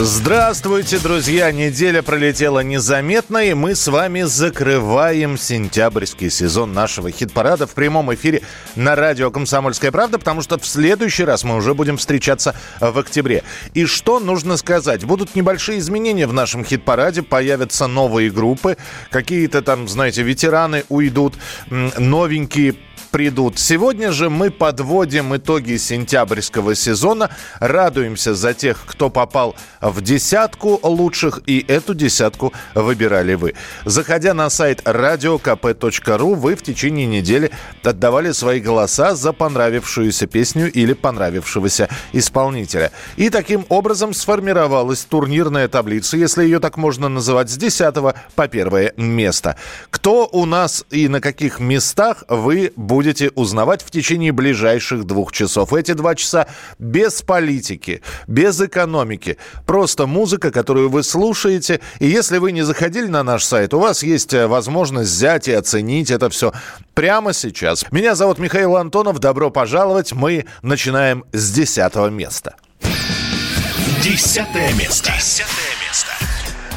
Здравствуйте, друзья! Неделя пролетела незаметно, и мы с вами закрываем сентябрьский сезон нашего хит-парада в прямом эфире на радио «Комсомольская правда», потому что в следующий раз мы уже будем встречаться в октябре. И что нужно сказать? Будут небольшие изменения в нашем хит-параде, появятся новые группы, какие-то там, знаете, ветераны уйдут, новенькие придут. Сегодня же мы подводим итоги сентябрьского сезона. Радуемся за тех, кто попал десятку лучших, и эту десятку выбирали вы. Заходя на сайт radiokp.ru, вы в течение недели отдавали свои голоса за понравившуюся песню или понравившегося исполнителя. И таким образом сформировалась турнирная таблица, если ее так можно называть, с 10 по первое место. Кто у нас и на каких местах вы будете узнавать в течение ближайших двух часов. Эти два часа без политики, без экономики. Просто музыка, которую вы слушаете. И если вы не заходили на наш сайт, у вас есть э, возможность взять и оценить это все прямо сейчас. Меня зовут Михаил Антонов. Добро пожаловать. Мы начинаем с десятого места. Десятое место. Десятое.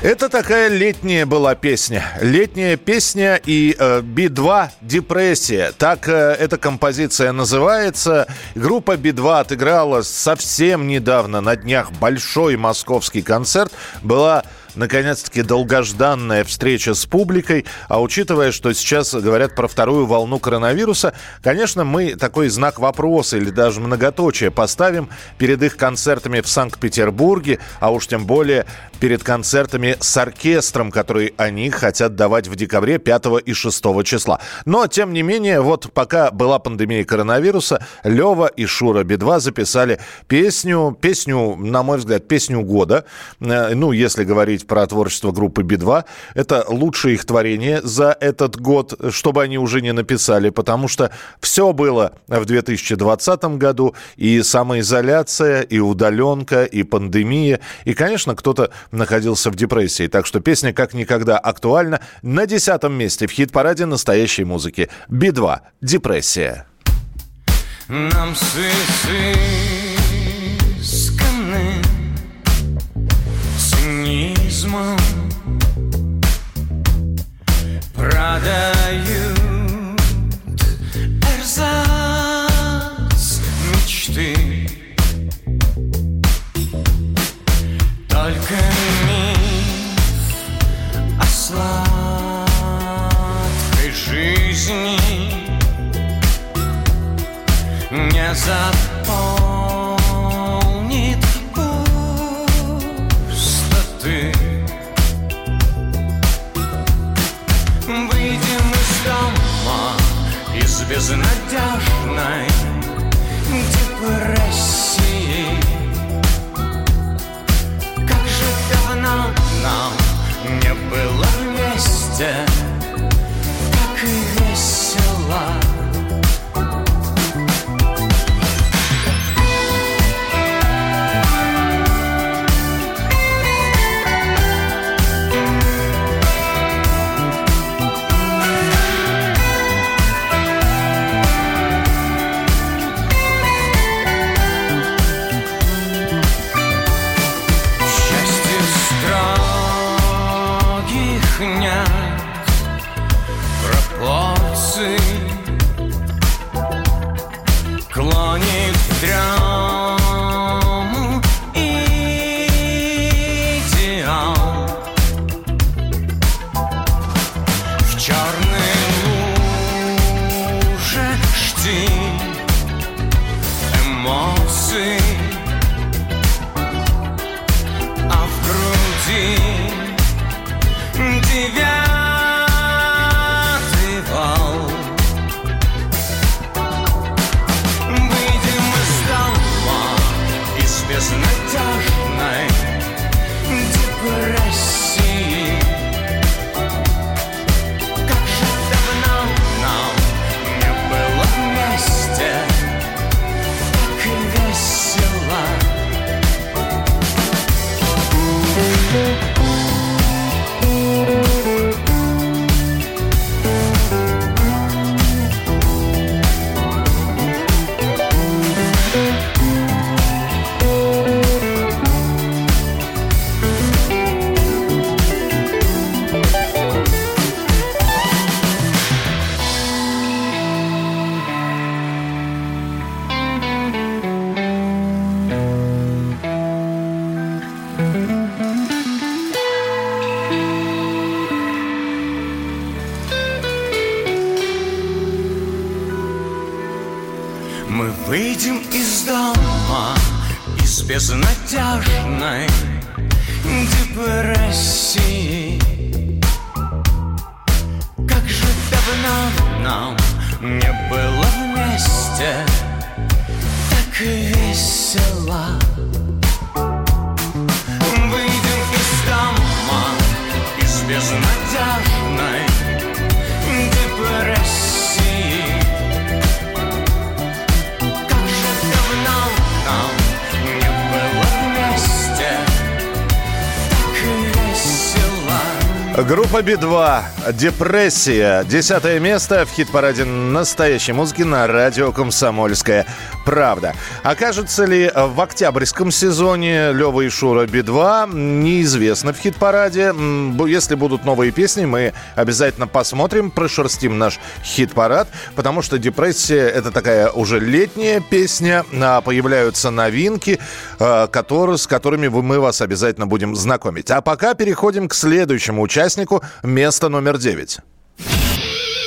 Это такая летняя была песня. Летняя песня и э, Би-2 «Депрессия». Так э, эта композиция называется. Группа Би-2 отыграла совсем недавно, на днях, большой московский концерт. Была наконец-таки долгожданная встреча с публикой. А учитывая, что сейчас говорят про вторую волну коронавируса, конечно, мы такой знак вопроса или даже многоточие поставим перед их концертами в Санкт-Петербурге, а уж тем более перед концертами с оркестром, который они хотят давать в декабре 5 и 6 числа. Но, тем не менее, вот пока была пандемия коронавируса, Лева и Шура Би-2 записали песню, песню, на мой взгляд, песню года. Э, ну, если говорить говорить про творчество группы Би-2. Это лучшее их творение за этот год, чтобы они уже не написали, потому что все было в 2020 году, и самоизоляция, и удаленка, и пандемия, и, конечно, кто-то находился в депрессии. Так что песня как никогда актуальна. На десятом месте в хит-параде настоящей музыки. Би-2. Депрессия. Нам свисы цинизмом Продают эрзац мечты. Только миф о сладкой жизни. Не заполнит безнадежной депрессии Как же давно нам не было вместе безнадежной Би-2. Депрессия. Десятое место в хит-параде настоящей музыки на радио «Комсомольская правда». Окажется ли в октябрьском сезоне Лева и Шура Би-2, неизвестно в хит-параде. Если будут новые песни, мы обязательно посмотрим, прошерстим наш хит-парад, потому что «Депрессия» — это такая уже летняя песня, а появляются новинки, а, которые, с которыми мы вас обязательно будем знакомить. А пока переходим к следующему участнику место номер девять.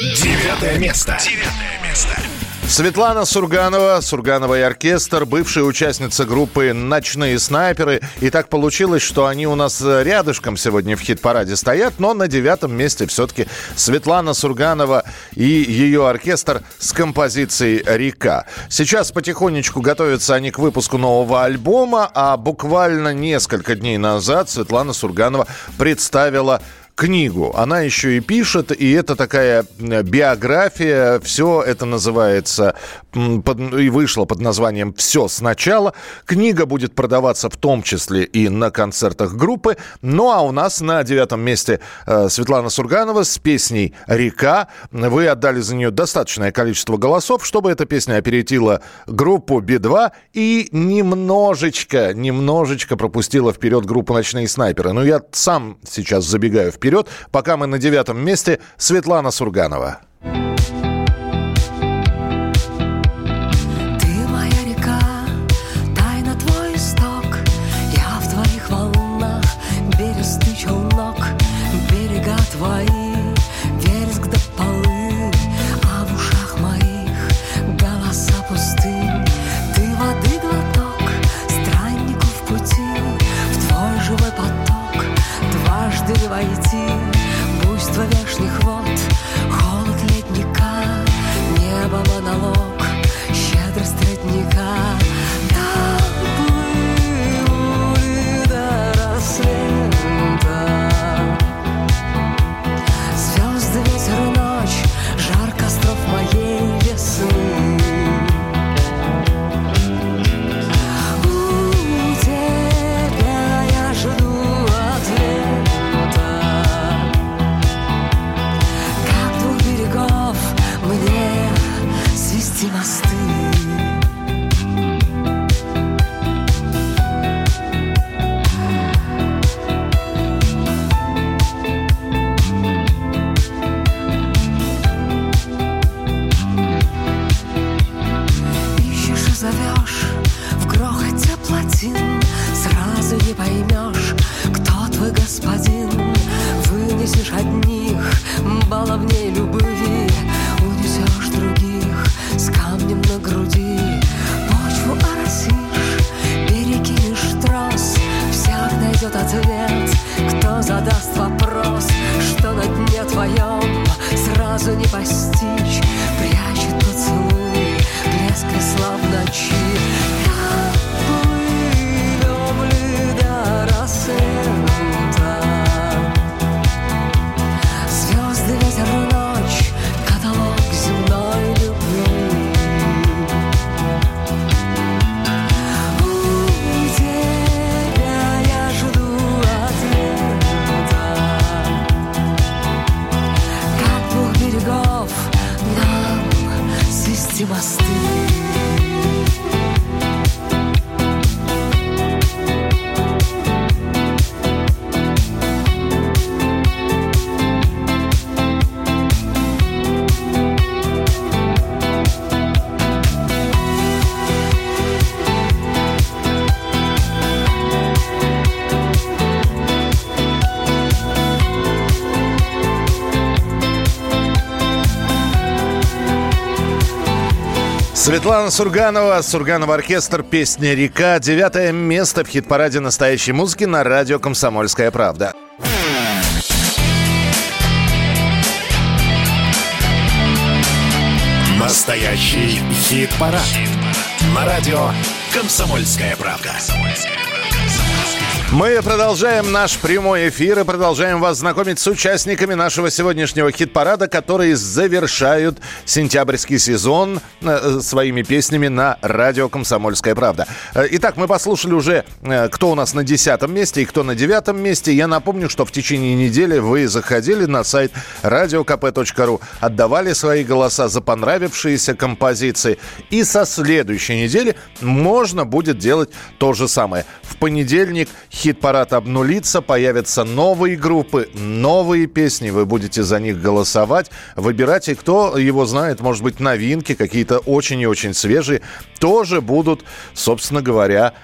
Девятое место. Девятое место. Светлана Сурганова, Сурганова и оркестр, бывшая участница группы «Ночные снайперы». И так получилось, что они у нас рядышком сегодня в хит-параде стоят, но на девятом месте все-таки Светлана Сурганова и ее оркестр с композицией «Река». Сейчас потихонечку готовятся они к выпуску нового альбома, а буквально несколько дней назад Светлана Сурганова представила книгу. Она еще и пишет, и это такая э, биография. Все это называется под, и вышло под названием «Все сначала». Книга будет продаваться в том числе и на концертах группы. Ну а у нас на девятом месте э, Светлана Сурганова с песней «Река». Вы отдали за нее достаточное количество голосов, чтобы эта песня опередила группу Би-2 и немножечко, немножечко пропустила вперед группу «Ночные снайперы». Но я сам сейчас забегаю вперед. Пока мы на девятом месте, Светлана Сурганова. Светлана Сурганова, Сурганова оркестр, песня «Река». Девятое место в хит-параде настоящей музыки на радио «Комсомольская правда». Настоящий хит-парад. На радио «Комсомольская правда». «Комсомольская правда». Мы продолжаем наш прямой эфир и продолжаем вас знакомить с участниками нашего сегодняшнего хит-парада, которые завершают сентябрьский сезон э, своими песнями на радио «Комсомольская правда». Э, итак, мы послушали уже, э, кто у нас на десятом месте и кто на девятом месте. Я напомню, что в течение недели вы заходили на сайт radiokp.ru, отдавали свои голоса за понравившиеся композиции. И со следующей недели можно будет делать то же самое. В понедельник хит-парад обнулится, появятся новые группы, новые песни, вы будете за них голосовать, выбирать, и кто его знает, может быть, новинки какие-то очень и очень свежие, тоже будут, собственно говоря,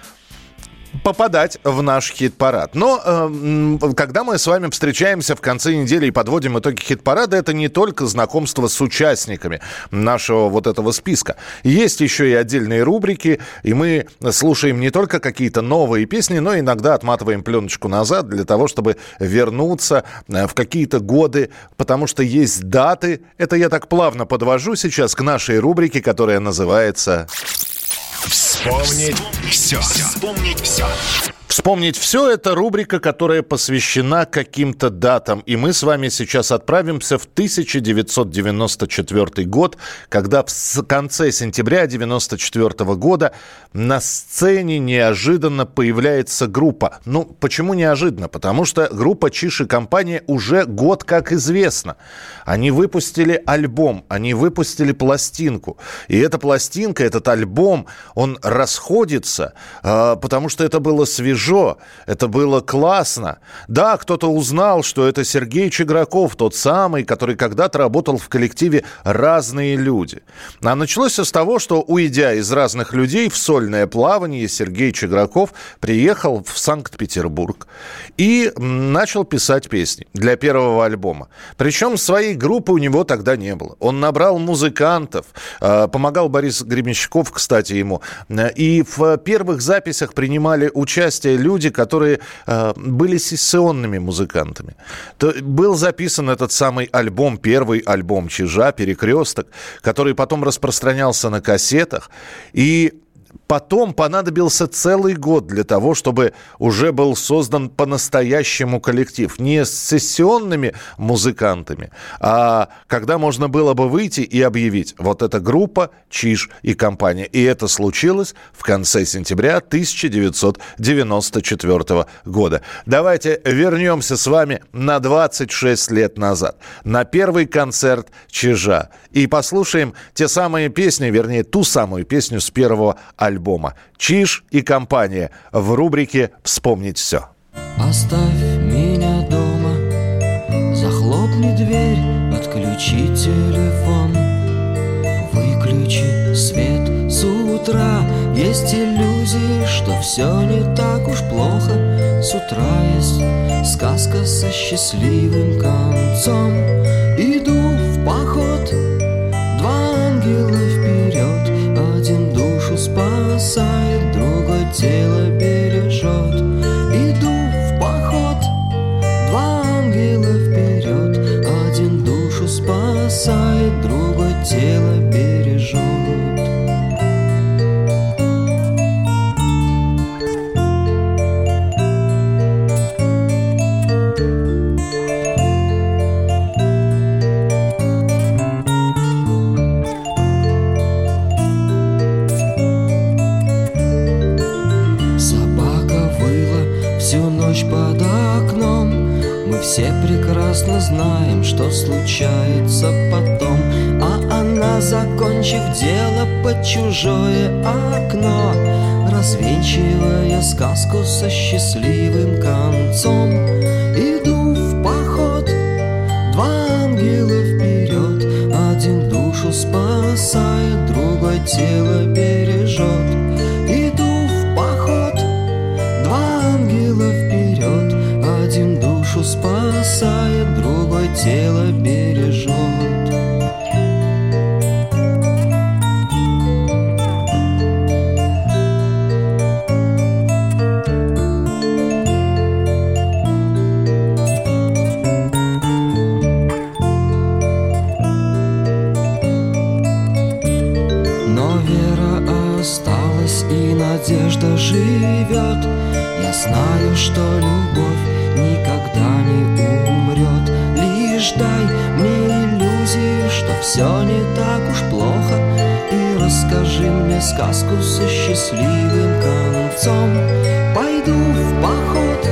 попадать в наш хит-парад. Но э, когда мы с вами встречаемся в конце недели и подводим итоги хит-парада, это не только знакомство с участниками нашего вот этого списка. Есть еще и отдельные рубрики, и мы слушаем не только какие-то новые песни, но иногда отматываем пленочку назад для того, чтобы вернуться э, в какие-то годы, потому что есть даты. Это я так плавно подвожу сейчас к нашей рубрике, которая называется Вспомнить все. Вспомнить все. Вспомнить все – это рубрика, которая посвящена каким-то датам. И мы с вами сейчас отправимся в 1994 год, когда в конце сентября 1994 года на сцене неожиданно появляется группа. Ну, почему неожиданно? Потому что группа Чиши компания уже год как известна. Они выпустили альбом, они выпустили пластинку. И эта пластинка, этот альбом, он расходится, а, потому что это было свежо свежо, это было классно. Да, кто-то узнал, что это Сергей Чеграков, тот самый, который когда-то работал в коллективе «Разные люди». А началось все с того, что, уйдя из разных людей в сольное плавание, Сергей Чеграков приехал в Санкт-Петербург и начал писать песни для первого альбома. Причем своей группы у него тогда не было. Он набрал музыкантов, а, помогал Борис Гребенщиков, кстати, ему. И в первых записях принимали участие те люди, которые э, были сессионными музыкантами. То был записан этот самый альбом, первый альбом Чижа, «Перекресток», который потом распространялся на кассетах. И Потом понадобился целый год для того, чтобы уже был создан по-настоящему коллектив. Не с сессионными музыкантами, а когда можно было бы выйти и объявить, вот эта группа Чиж и компания. И это случилось в конце сентября 1994 года. Давайте вернемся с вами на 26 лет назад, на первый концерт Чижа. И послушаем те самые песни, вернее, ту самую песню с первого альбома. Чиж и компания в рубрике «Вспомнить все». Оставь меня дома, захлопни дверь, отключи телефон, выключи свет с утра. Есть иллюзии, что все не так уж плохо. С утра есть сказка со счастливым концом. Иду другой прекрасно знаем, что случается потом. А она, закончив дело под чужое окно Развенчивая сказку со счастливым концом. Иду в поход, два ангела вперед. Один душу спасает, другой тело бережет тело бережет. но вера осталась и надежда живет. Я знаю, что сказку со счастливым концом. Пойду в поход,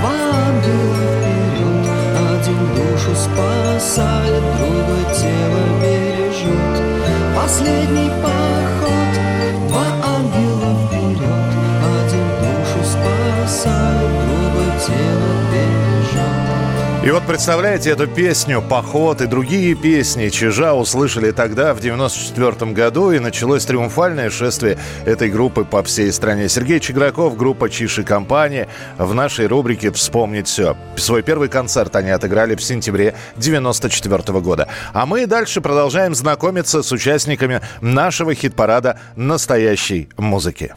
два ангела вперед Один душу спасает, другой тело бережет Последний И вот представляете эту песню «Поход» и другие песни Чижа услышали тогда, в 94 году, и началось триумфальное шествие этой группы по всей стране. Сергей Чиграков, группа «Чиш и компания» в нашей рубрике «Вспомнить все». Свой первый концерт они отыграли в сентябре 94 года. А мы дальше продолжаем знакомиться с участниками нашего хит-парада настоящей музыки.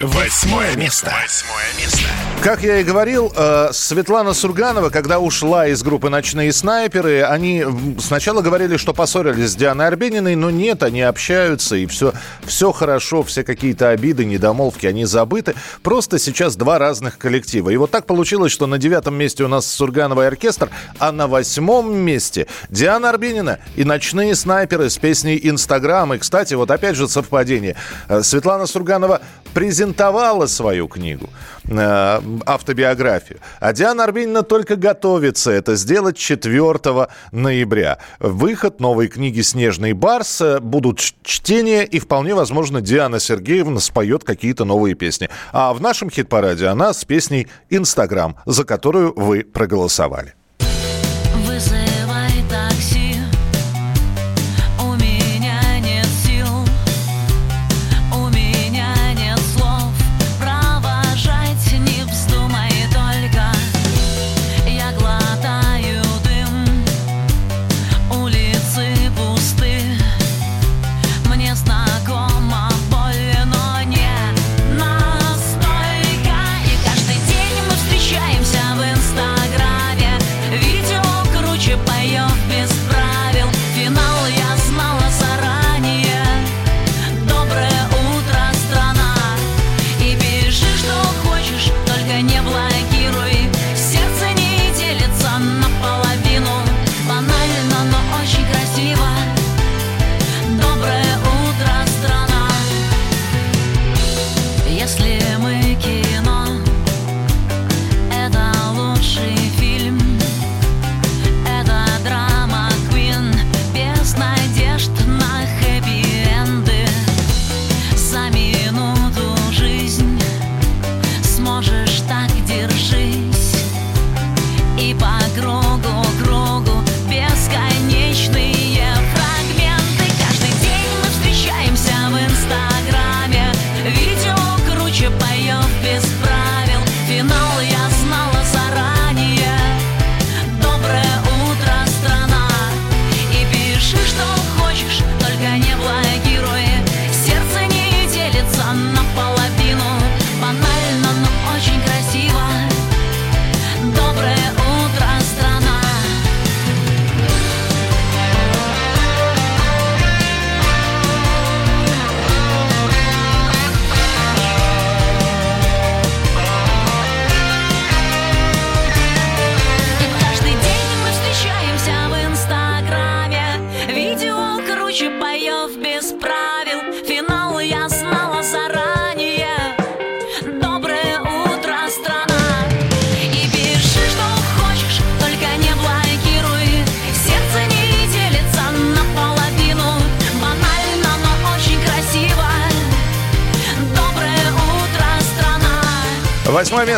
Восьмое место. Восьмое место. Как я и говорил, э, Светлана Сурганова, когда ушла из группы «Ночные снайперы», они сначала говорили, что поссорились с Дианой Арбениной, но нет, они общаются, и все, все хорошо, все какие-то обиды, недомолвки, они забыты. Просто сейчас два разных коллектива. И вот так получилось, что на девятом месте у нас Сурганова и оркестр, а на восьмом месте Диана Арбенина и «Ночные снайперы» с песней «Инстаграм». И, кстати, вот опять же совпадение. Э, Светлана Сурганова презентовала свою книгу, э, автобиографию. А Диана Арбенина только готовится это сделать 4 ноября. Выход новой книги «Снежный барс», э, будут чтения, и вполне возможно Диана Сергеевна споет какие-то новые песни. А в нашем хит-параде она с песней «Инстаграм», за которую вы проголосовали.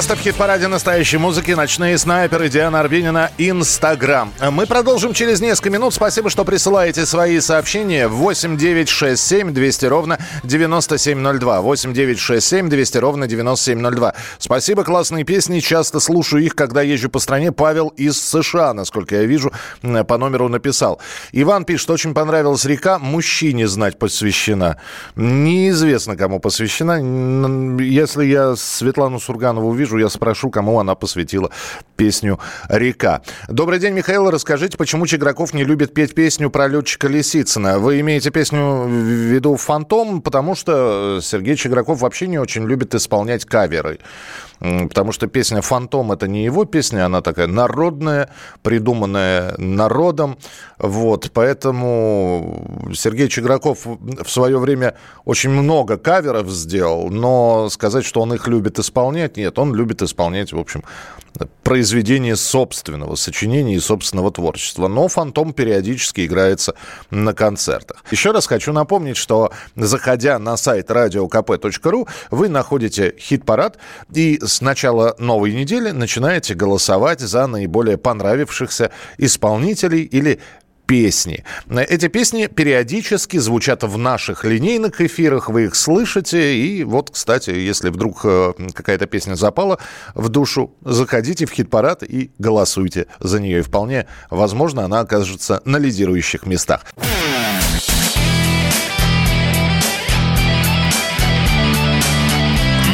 Место в хит-параде настоящей музыки «Ночные снайперы» Диана Арбенина «Инстаграм». Мы продолжим через несколько минут. Спасибо, что присылаете свои сообщения. 8 9 6 7 200 ровно 9702. 8 9 6 7 200 ровно 9702. Спасибо, классные песни. Часто слушаю их, когда езжу по стране. Павел из США, насколько я вижу, по номеру написал. Иван пишет, очень понравилась река. Мужчине знать посвящена. Неизвестно, кому посвящена. Если я Светлану Сурганову увижу, я спрошу, кому она посвятила песню «Река». Добрый день, Михаил. Расскажите, почему Чиграков не любит петь песню про летчика Лисицына? Вы имеете песню в виду «Фантом», потому что Сергей Чиграков вообще не очень любит исполнять каверы. Потому что песня «Фантом» — это не его песня, она такая народная, придуманная народом. Вот, поэтому Сергей Чиграков в свое время очень много каверов сделал, но сказать, что он их любит исполнять, нет, он любит исполнять, в общем, произведение собственного сочинения и собственного творчества. Но «Фантом» периодически играется на концертах. Еще раз хочу напомнить, что заходя на сайт radiokp.ru, вы находите хит-парад и с начала новой недели начинаете голосовать за наиболее понравившихся исполнителей или песни. Эти песни периодически звучат в наших линейных эфирах, вы их слышите. И вот, кстати, если вдруг э, какая-то песня запала в душу, заходите в хит-парад и голосуйте за нее. И вполне возможно, она окажется на лидирующих местах.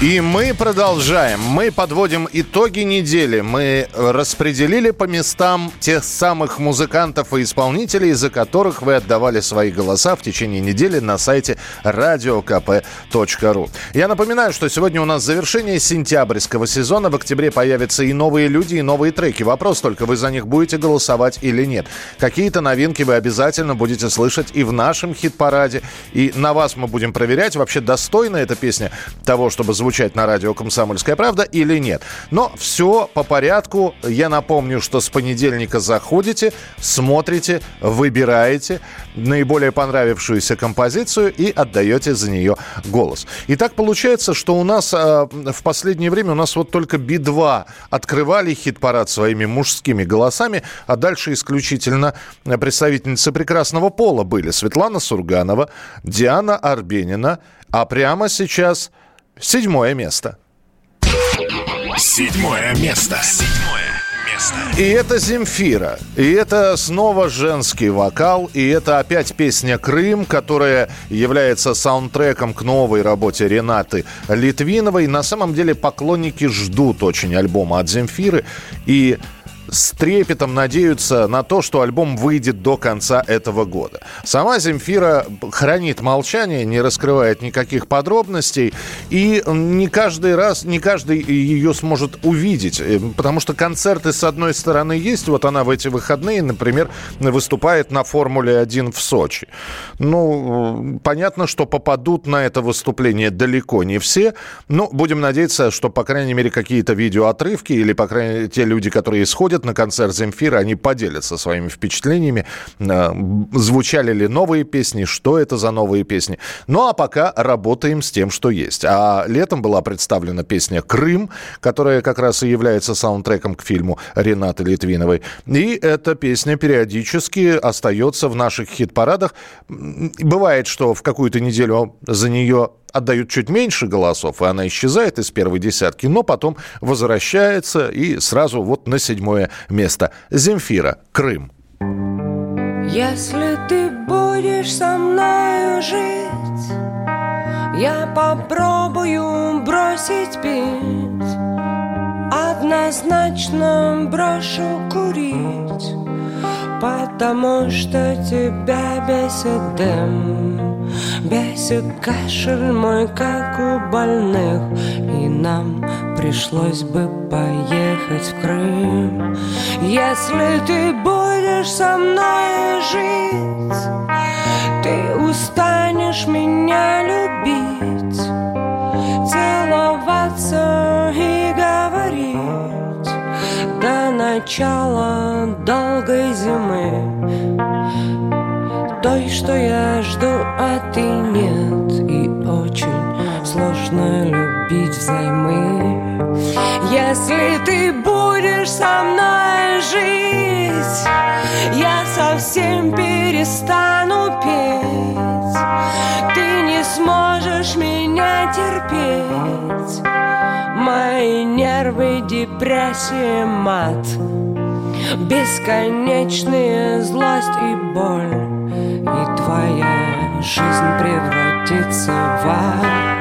И мы продолжаем. Мы подводим итоги недели. Мы распределили по местам тех самых музыкантов и исполнителей, за которых вы отдавали свои голоса в течение недели на сайте radiokp.ru. Я напоминаю, что сегодня у нас завершение сентябрьского сезона. В октябре появятся и новые люди, и новые треки. Вопрос только, вы за них будете голосовать или нет. Какие-то новинки вы обязательно будете слышать и в нашем хит-параде. И на вас мы будем проверять, вообще достойна эта песня того, чтобы звучать на радио «Комсомольская правда» или нет. Но все по порядку. Я напомню, что с понедельника заходите, смотрите, выбираете наиболее понравившуюся композицию и отдаете за нее голос. И так получается, что у нас э, в последнее время у нас вот только Би-2 открывали хит-парад своими мужскими голосами, а дальше исключительно представительницы прекрасного пола были Светлана Сурганова, Диана Арбенина, а прямо сейчас седьмое место. Седьмое место. Седьмое место. И это Земфира. И это снова женский вокал. И это опять песня «Крым», которая является саундтреком к новой работе Ренаты Литвиновой. На самом деле поклонники ждут очень альбома от Земфиры. И с трепетом надеются на то, что альбом выйдет до конца этого года. Сама Земфира хранит молчание, не раскрывает никаких подробностей, и не каждый раз, не каждый ее сможет увидеть, э, потому что концерты, с одной стороны, есть, вот она в эти выходные, например, выступает на Формуле-1 в Сочи. Ну, понятно, что попадут на это выступление далеко не все, но будем надеяться, что, по крайней мере, какие-то видеоотрывки или, по крайней мере, те люди, которые сходят на концерт Земфира, они поделятся своими впечатлениями, э, звучали ли новые песни, что это за новые песни. Ну, а пока работаем с тем, что есть. А летом была представлена песня «Крым», которая как раз и является саундтреком к фильму Ренаты Литвиновой. И эта песня периодически остается в наших хит-парадах. Бывает, что в какую-то неделю за нее отдают чуть меньше голосов, и она исчезает из первой десятки, но потом возвращается и сразу вот на седьмое место. Земфира, Крым. Если ты будешь со мною жить, я попробую бросить пить. Однозначно брошу курить, потому что тебя бесит дым. Бесит кашель мой, как у больных И нам пришлось бы поехать в Крым. Если ты будешь со мной жить Ты устанешь меня любить Целоваться и говорить. До начала долгой зимы той, что я жду, ты нет И очень сложно любить взаймы. Если ты будешь со мной жить Я совсем перестану петь. Ты не сможешь меня терпеть. Мои нервы, депрессия, мат Бесконечная злость и боль. И твоя жизнь превратится в ад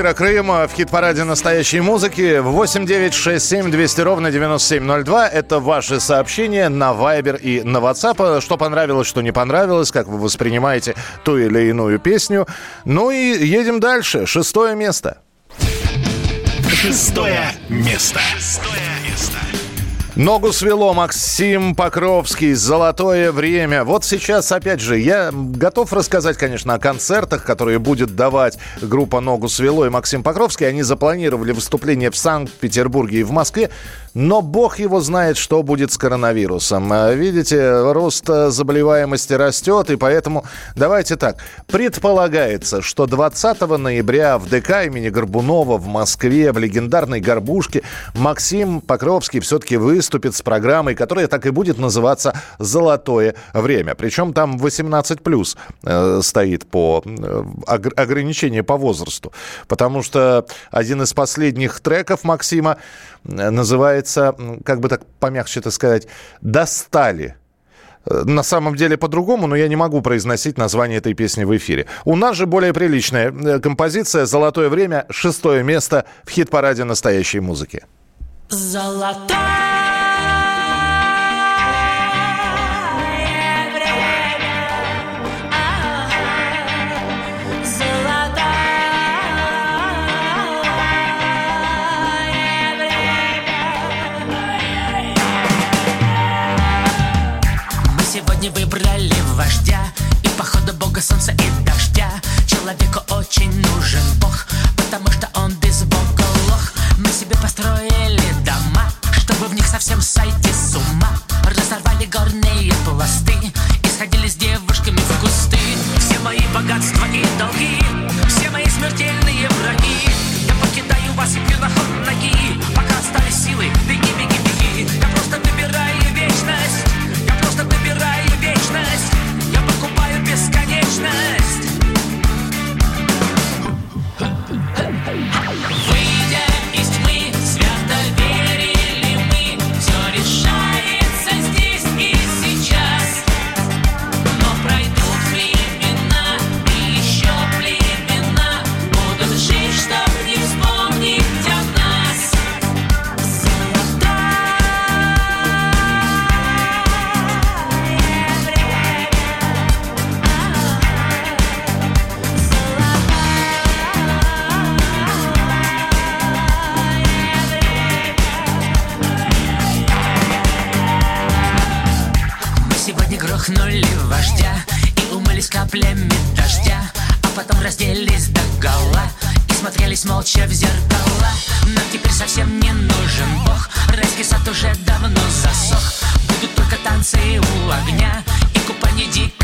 Земфира Крыма в хит-параде настоящей музыки. 8 9 6 7 200 ровно 9702. Это ваши сообщения на Viber и на WhatsApp. Что понравилось, что не понравилось, как вы воспринимаете ту или иную песню. Ну и едем дальше. Шестое место. Шестое место. Шестое. Ногу свело Максим Покровский «Золотое время». Вот сейчас, опять же, я готов рассказать, конечно, о концертах, которые будет давать группа «Ногу свело» и Максим Покровский. Они запланировали выступление в Санкт-Петербурге и в Москве, но бог его знает, что будет с коронавирусом. А, Видите, рост э, заболеваемости растет, и поэтому давайте так. Предполагается, что 20 ноября в ДК имени Горбунова в Москве в легендарной «Горбушке» Максим Покровский все-таки выступит с программой, которая так и будет называться «Золотое время». Причем там 18 плюс э, стоит по э, ог- ограничение по возрасту. Потому что один из последних треков Максима э, называется, как бы так помягче это сказать, «Достали». Э, На самом деле по-другому, но я не могу произносить название этой песни в эфире. У нас же более приличная э, композиция «Золотое время», шестое место в хит-параде настоящей музыки. Золотое сегодня выбрали вождя И походу бога солнца и дождя. Человеку очень нужен бог Потому что он без бога лох. Мы себе построили дома Чтобы в них совсем сойти с ума. Разорвали горные пласты И сходили с девушками в кусты. Все мои богатства и долги Все мои смертельные враги. Я покидаю вас и пью на ход ноги бесконечность Выйдя каплями дождя А потом разделись до гола И смотрелись молча в зеркала Нам теперь совсем не нужен бог Райский сад уже давно засох. Будут только танцы у огня И купание дикого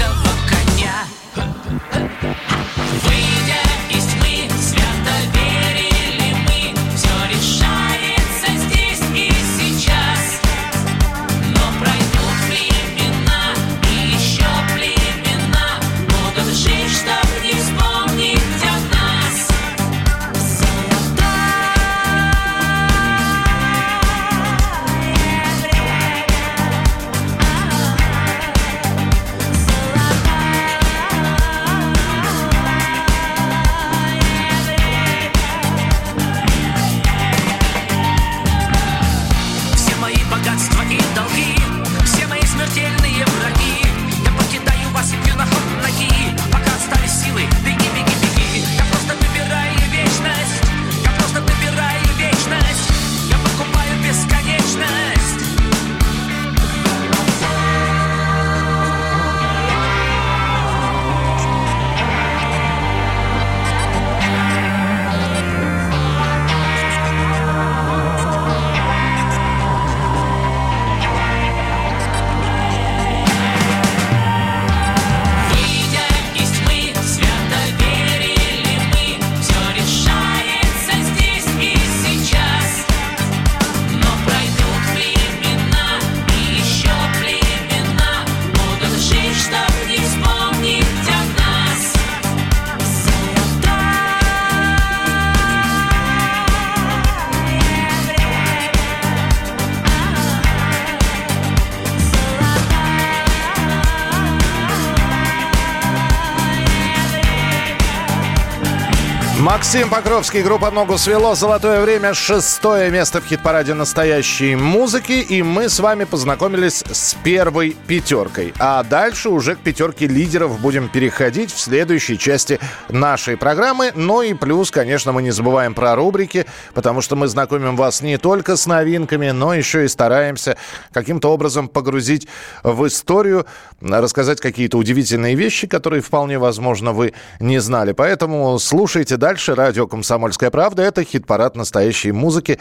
Максим Покровский, группа «Ногу свело», «Золотое время», шестое место в хит-параде настоящей музыки. И мы с вами познакомились с первой пятеркой. А дальше уже к пятерке лидеров будем переходить в следующей части нашей программы. Ну и плюс, конечно, мы не забываем про рубрики, потому что мы знакомим вас не только с новинками, но еще и стараемся каким-то образом погрузить в историю, рассказать какие-то удивительные вещи, которые вполне возможно вы не знали. Поэтому слушайте дальше. Радио «Комсомольская правда» — это хит-парад настоящей музыки.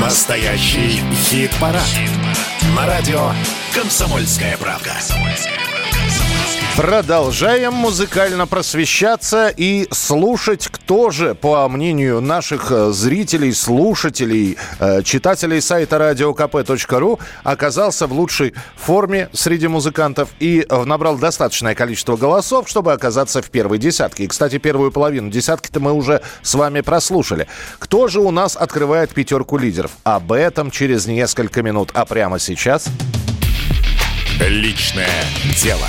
Настоящий хит-парад. На радио «Комсомольская правда». Продолжаем музыкально просвещаться и слушать, кто же, по мнению наших э, зрителей, слушателей, э, читателей сайта radiokp.ru, оказался в лучшей форме среди музыкантов и э, набрал достаточное количество голосов, чтобы оказаться в первой десятке. И, кстати, первую половину десятки-то мы уже с вами прослушали. Кто же у нас открывает пятерку лидеров? Об этом через несколько минут. А прямо сейчас... Личное дело.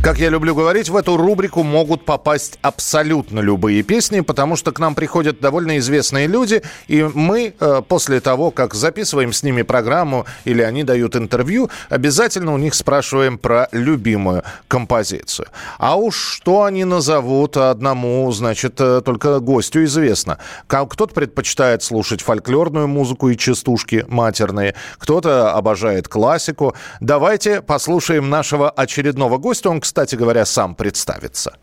Как я люблю говорить, в эту рубрику могут попасть абсолютно любые песни, потому что к нам приходят довольно известные люди, и мы э, после того, как записываем с ними программу или они дают интервью, обязательно у них спрашиваем про любимую композицию. А уж что они назовут одному, значит, э, только гостю известно. Кто-то предпочитает слушать фольклорную музыку и частушки матерные, кто-то обожает классику. Давайте послушаем нашего очередного гостя. Он, кстати говоря, сам представится.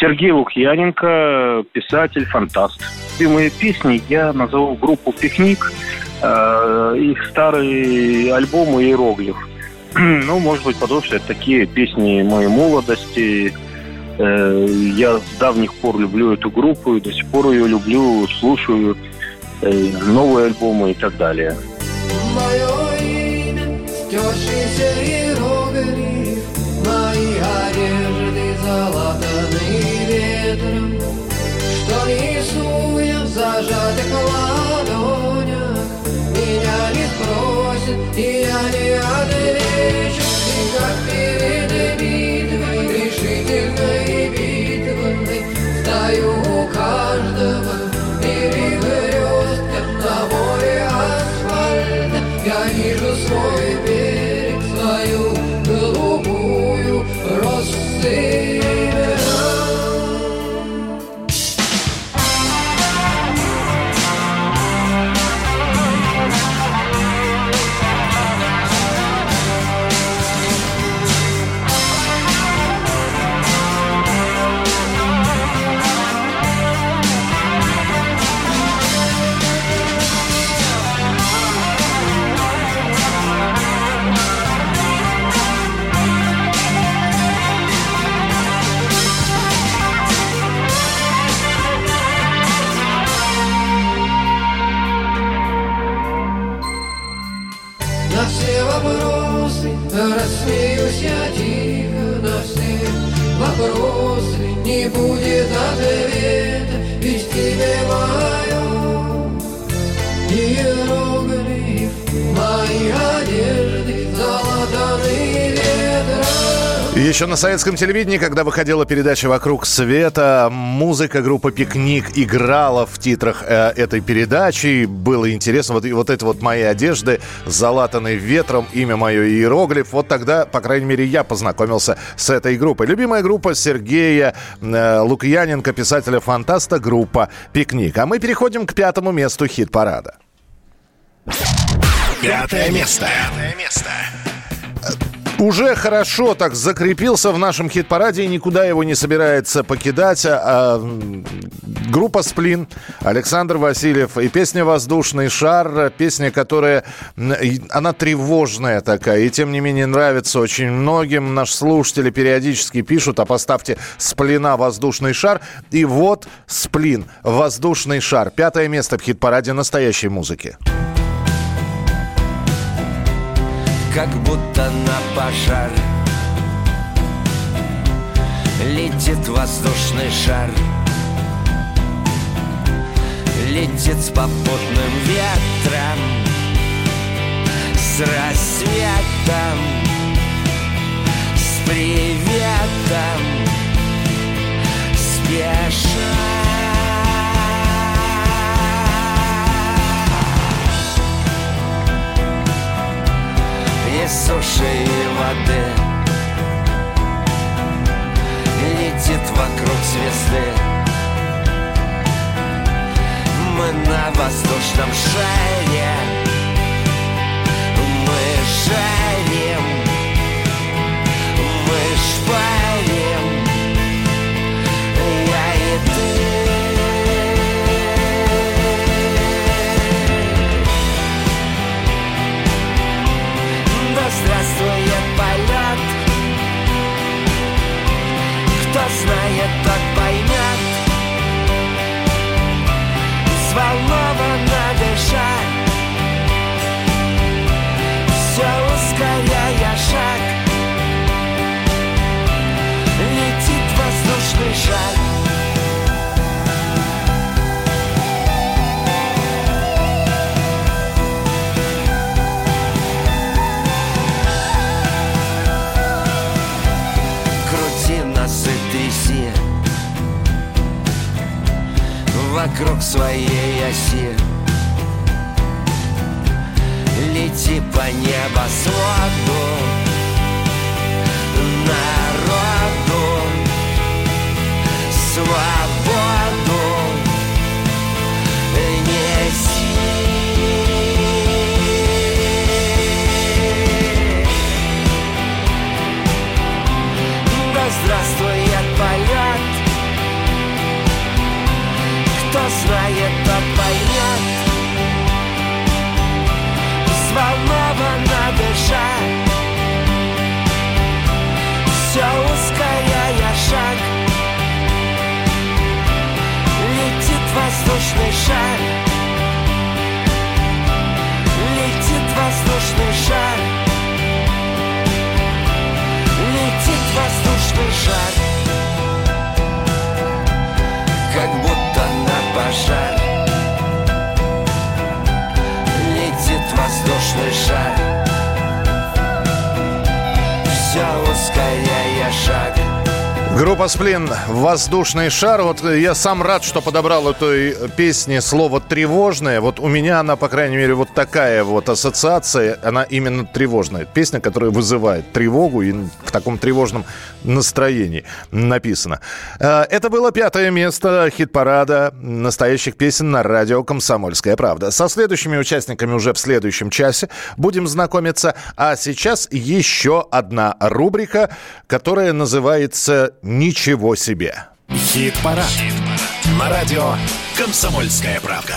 Сергей Лукьяненко, писатель, фантаст. Любимые песни я назову группу «Пикник», э, их старый альбом «Иероглиф». Ну, может быть, потому что это такие песни моей молодости. Э, я с давних пор люблю эту группу и до сих пор ее люблю, слушаю э, новые альбомы и так далее. Мое имя, зажатых ладонях, Меня не спросят, и я не отвечу, не будет ответа Еще на советском телевидении, когда выходила передача «Вокруг света», музыка группы «Пикник» играла в титрах э, этой передачи. Было интересно. Вот, и вот это вот мои одежды, залатанные ветром, имя мое иероглиф. Вот тогда, по крайней мере, я познакомился с этой группой. Любимая группа Сергея э, Лукьяненко, писателя-фантаста, группа «Пикник». А мы переходим к пятому месту хит-парада. Пятое место. Пятое место. Уже хорошо так закрепился в нашем хит-параде и никуда его не собирается покидать. А, м, группа «Сплин», Александр Васильев и песня «Воздушный шар», песня, которая, она тревожная такая, и тем не менее нравится очень многим. Наши слушатели периодически пишут, а поставьте «Сплина», «Воздушный шар». И вот «Сплин», «Воздушный шар». Пятое место в хит-параде настоящей музыки как будто на пожар. Летит воздушный шар. Летит с попутным ветром С рассветом С приветом Спешит здесь суши и воды. Летит вокруг звезды. Мы на воздушном шаре. Мы шаре. Вокруг своей оси. Лети по небосводу Народу Свободу воздушный шар. Летит воздушный шар. Летит воздушный шар. Как будто на пожар. Летит воздушный шар. Все ускоряя шаг Группа «Сплин» «Воздушный шар». Вот я сам рад, что подобрал этой песне слово «тревожное». Вот у меня она, по крайней мере, вот такая вот ассоциация. Она именно тревожная. Песня, которая вызывает тревогу и в таком тревожном настроении написана. Э, Это было пятое место хит-парада настоящих песен на радио «Комсомольская правда». Со следующими участниками уже в следующем часе будем знакомиться. А сейчас еще одна рубрика, которая называется «Ничего себе». Хит-парад. На радио «Комсомольская правда».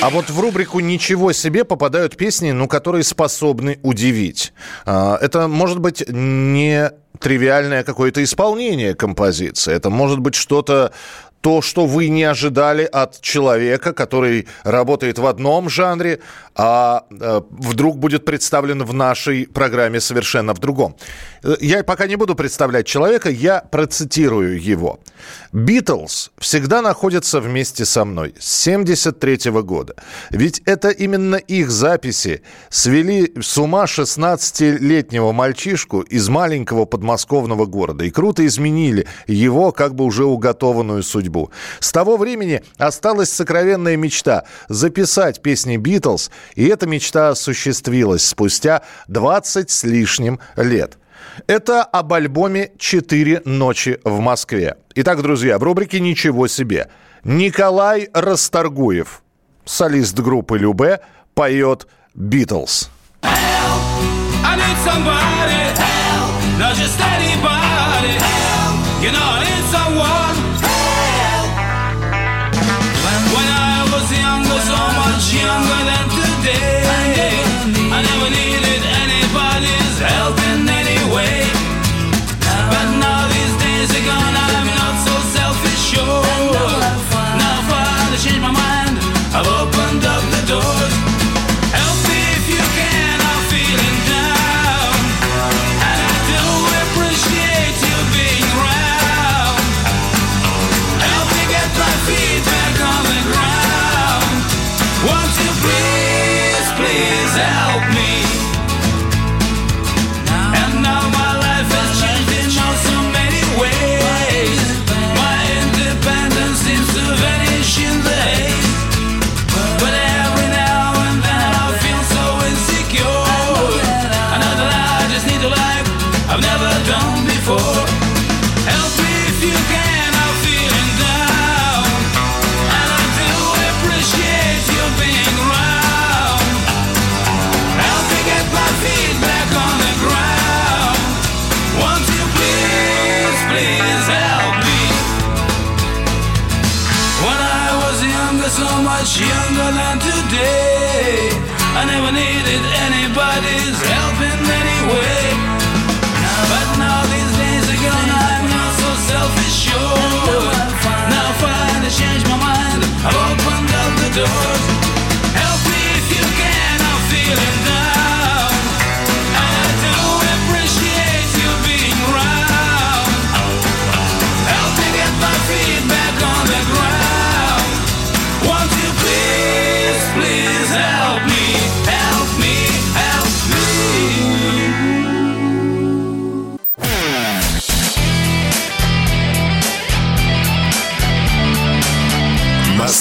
А вот в рубрику «Ничего себе» попадают песни, ну, которые способны удивить. А, Это может быть не тривиальное какое-то исполнение композиции. Это может быть что-то то, что вы не ожидали от человека, который работает в одном жанре, а э, вдруг будет представлен в нашей программе совершенно в другом. Э, Я пока не буду представлять человека, я процитирую его. «Битлз всегда находятся вместе со мной с 73 года. Ведь это именно их записи свели с ума 16-летнего мальчишку из маленького подмосковного города и круто изменили его как бы уже уготованную судьбу. С того времени осталась сокровенная мечта – записать песни «Битлз», и эта мечта осуществилась спустя 20 с лишним лет. Это об альбоме «Четыре ночи в Москве». Итак, друзья, в рубрике «Ничего себе». Николай Расторгуев, солист группы «Любе», поет «Битлз». Help, I need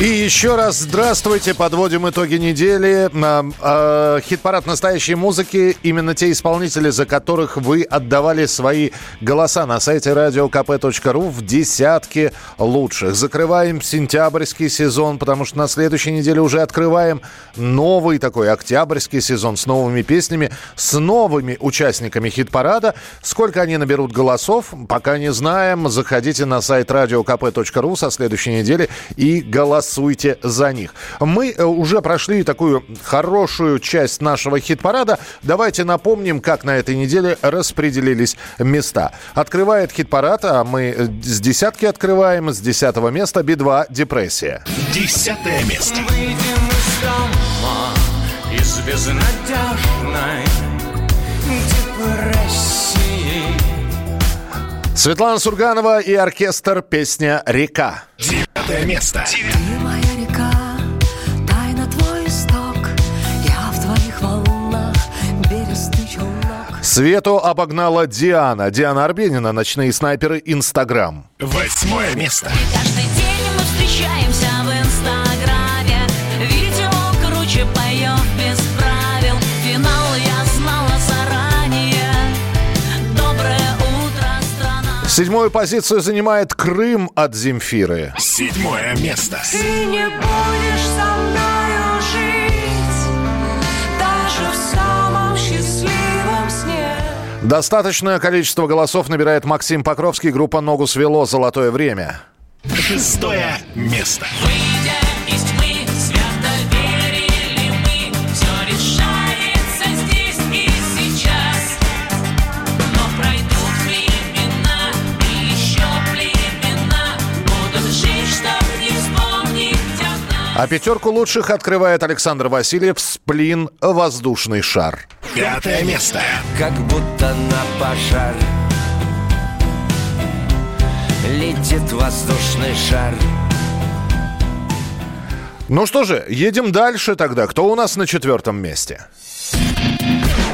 И еще раз здравствуйте, подводим итоги недели. А, Хит-парад настоящей музыки. Именно те исполнители, за которых вы отдавали свои голоса на сайте radiokp.ru в десятке лучших. Закрываем сентябрьский сезон, потому что на следующей неделе уже открываем новый такой октябрьский сезон с новыми песнями, с новыми участниками хит-парада. Сколько они наберут голосов, пока не знаем. Заходите на сайт radiokp.ru со следующей недели и голосуйте за них. Мы э, уже прошли такую хорошую часть нашего хит-парада. Давайте напомним, как на этой неделе распределились места. Открывает хит-парад, а мы э, с десятки открываем. С десятого места Би-2 «Депрессия». Десятое место. Выйдем из дома из безнадежной Светлана Сурганова и оркестр «Песня «Река». Девятое место. Ты моя река, тайна твой исток, я в твоих волнах, берестый челнок. Свету обогнала Диана. Диана Арбенина, «Ночные снайперы», Инстаграм. Восьмое место. Каждый Седьмую позицию занимает «Крым» от Земфиры. Седьмое место. Ты не будешь со мною жить Даже в самом счастливом сне Достаточное количество голосов набирает Максим Покровский, группа «Ногу свело. Золотое время». Шестое место. Выйдя из А пятерку лучших открывает Александр Васильев «Сплин. Воздушный шар». Пятое место. Как будто на пожар Летит воздушный шар Ну что же, едем дальше тогда. Кто у нас на четвертом месте?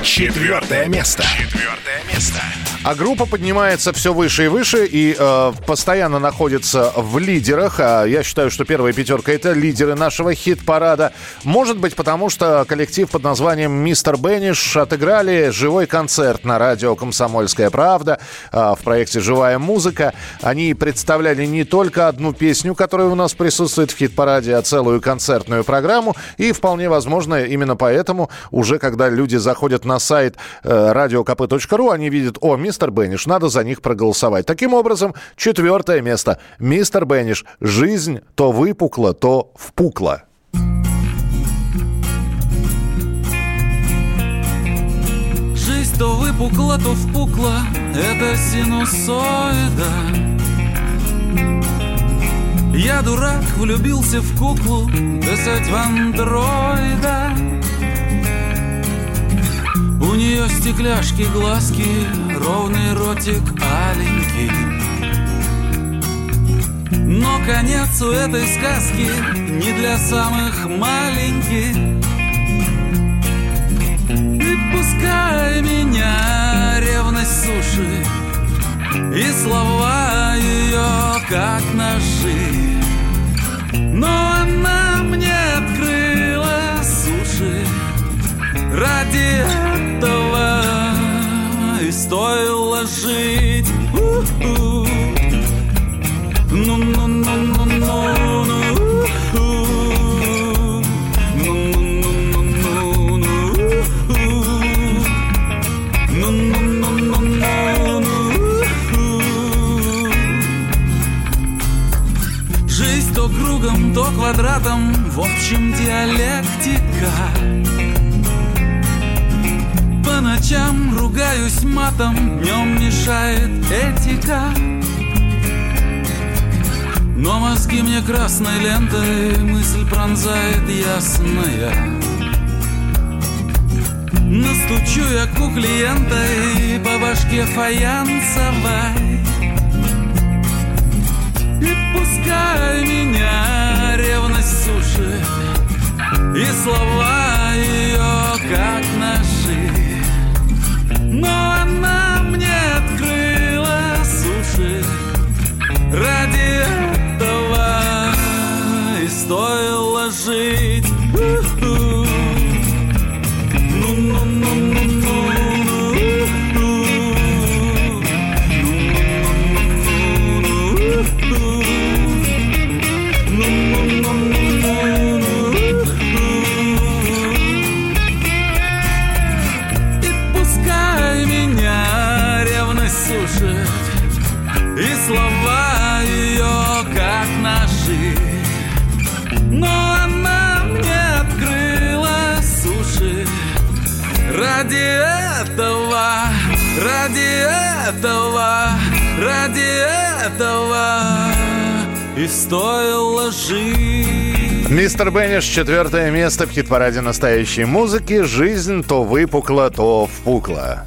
Четвертое место. Четвертое место. А группа поднимается все выше и выше и э, постоянно находится в лидерах. А я считаю, что первая пятерка это лидеры нашего хит-парада. Может быть, потому что коллектив под названием Мистер Бенниш отыграли живой концерт на радио Комсомольская правда э, в проекте Живая музыка. Они представляли не только одну песню, которая у нас присутствует в хит-параде, а целую концертную программу. И вполне возможно, именно поэтому уже когда люди заходят на сайт э, radiokp.ru, они видят, о, мистер Бенниш, надо за них проголосовать. Таким образом, четвертое место. Мистер Бенниш. Жизнь то выпукла, то впукла. Жизнь то выпукла, то впукла, это синусоида. Я дурак, влюбился в куклу, десять в андроида. У нее стекляшки, глазки, ровный ротик аленький. Но конец у этой сказки не для самых маленьких. И пускай меня ревность суши И слова ее как ножи Но она Ради этого и стоило жить. Ну, ну, ну, ну, ну, ну. То кругом, то квадратом В общем диалектика ночам ругаюсь матом, днем мешает этика. Но мозги мне красной лентой мысль пронзает ясная. Настучу я ку клиента и по башке фаянсовой. И пускай меня ревность сушит И слова ее как ножи Но она мне открыла суши Ради этого и стоило жить У-ху. Этого, ради этого И стоило жить Мистер Бенниш, четвертое место в хит-параде настоящей музыки. Жизнь то выпукла, то впукла.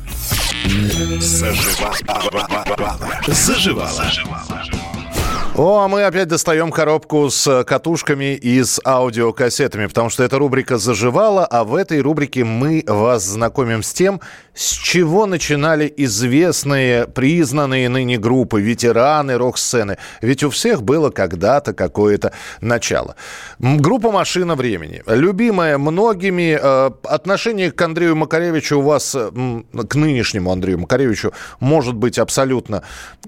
Заживала. Заживала. О, а мы опять достаем коробку с катушками и с аудиокассетами, потому что эта рубрика заживала, а в этой рубрике мы вас знакомим с тем, с чего начинали известные, признанные ныне группы, ветераны рок-сцены. Ведь у всех было когда-то какое-то начало. Группа «Машина времени». Любимая многими. э, Отношение к Андрею Макаревичу у вас, э, к нынешнему Андрею Макаревичу, может быть абсолютно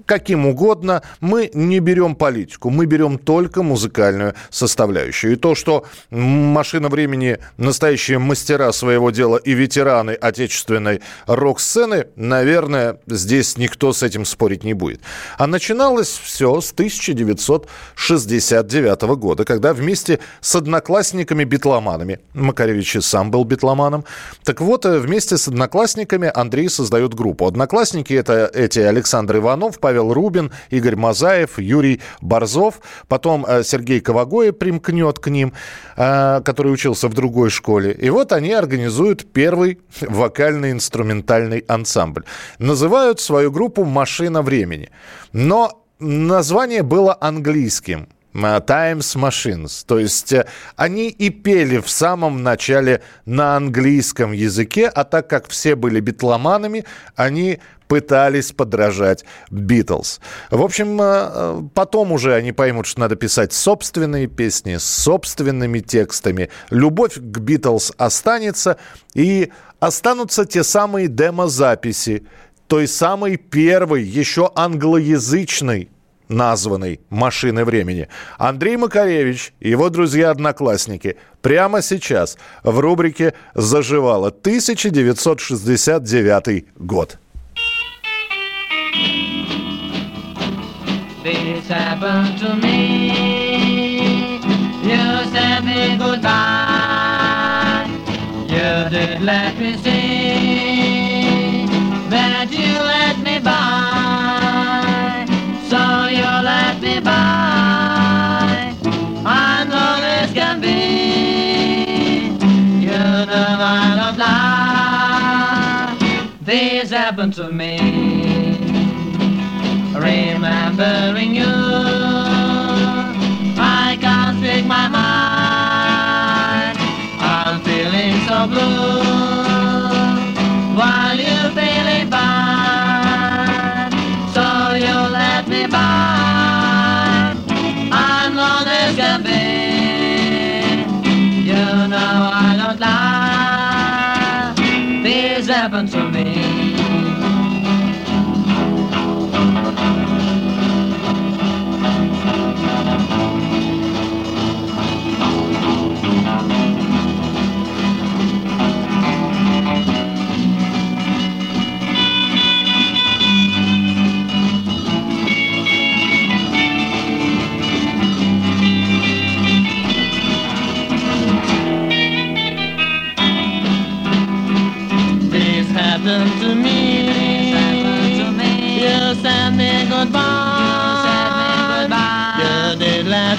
каким угодно. Мы не берем политику, мы берем только музыкальную составляющую. И то, что «Машина времени» настоящие мастера своего дела и ветераны отечественной рок-сцены, наверное, здесь никто с этим спорить не будет. А начиналось все с 1969 года, когда вместе с одноклассниками-битломанами, Макаревич и сам был битломаном, так вот, э, вместе с одноклассниками Андрей создает группу. Одноклассники это эти Александр Иванов, Павел Рубин, Игорь Мазаев, Юрий Борзов, потом э, Сергей Ковагоя примкнет к ним, э, который учился в другой школе. И вот они организуют первый вокальный инструментальный ансамбль. Называют свою группу «Машина времени». Но название было английским. э, Times Machines. То есть они и пели в самом начале на английском языке, а так как все были битломанами, они пытались подражать Битлз. В общем, э, э, потом уже они поймут, что надо писать собственные песни с собственными текстами. Любовь к Битлз останется, и останутся те самые демозаписи той самой первой, еще англоязычной названной «Машины времени». Андрей Макаревич и его друзья-одноклассники прямо сейчас в рубрике «Заживало» 1969 год. Happened to me. You said me goodbye. You did let me see that you let me by. So you let me by. I know this can be. You know I don't lie. This happened to me remembering you. I can't speak my mind. I'm feeling so blue. While you're feeling fine, so you let me by. I'm long as can be. You know I don't lie. This happened to me.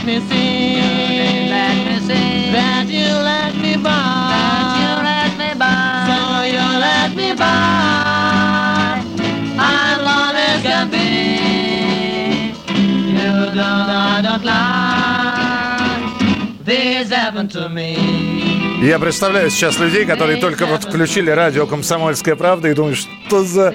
Did let me see. That you let me by. So you let me by. I'm long as can be. You don't, I don't lie. This happened to me. Я представляю сейчас людей, которые только вот включили радио «Комсомольская правда» и думают, что за...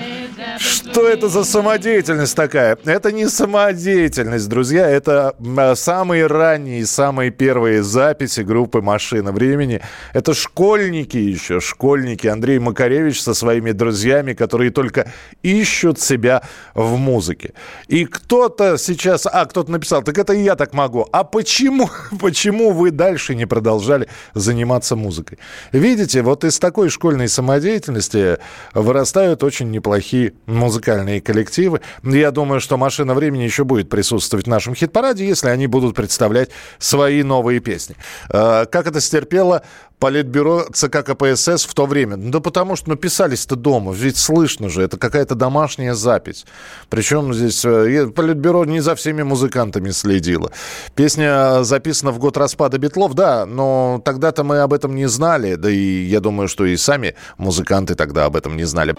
Что это за самодеятельность такая? Это не самодеятельность, друзья. Это а, самые ранние, самые первые записи группы «Машина времени». Это школьники еще, школьники. Андрей Макаревич со своими друзьями, которые только ищут себя в музыке. И кто-то сейчас... А, кто-то написал, так это и я так могу. А почему, почему вы дальше не продолжали заниматься музыкой? Видите, вот из такой школьной самодеятельности вырастают очень неплохие музыкальные коллективы. Я думаю, что «Машина времени» еще будет присутствовать в нашем хит-параде, если они будут представлять свои новые песни. Э, Как это стерпело Политбюро ЦК КПСС в то время? Да потому что, ну, писались-то дома, ведь слышно же, это какая-то домашняя запись. Причем здесь э, Политбюро не за всеми музыкантами следило. Песня записана в год распада Битлов, да, но тогда-то мы об этом не знали, да и я думаю, что и сами музыканты тогда об этом не знали.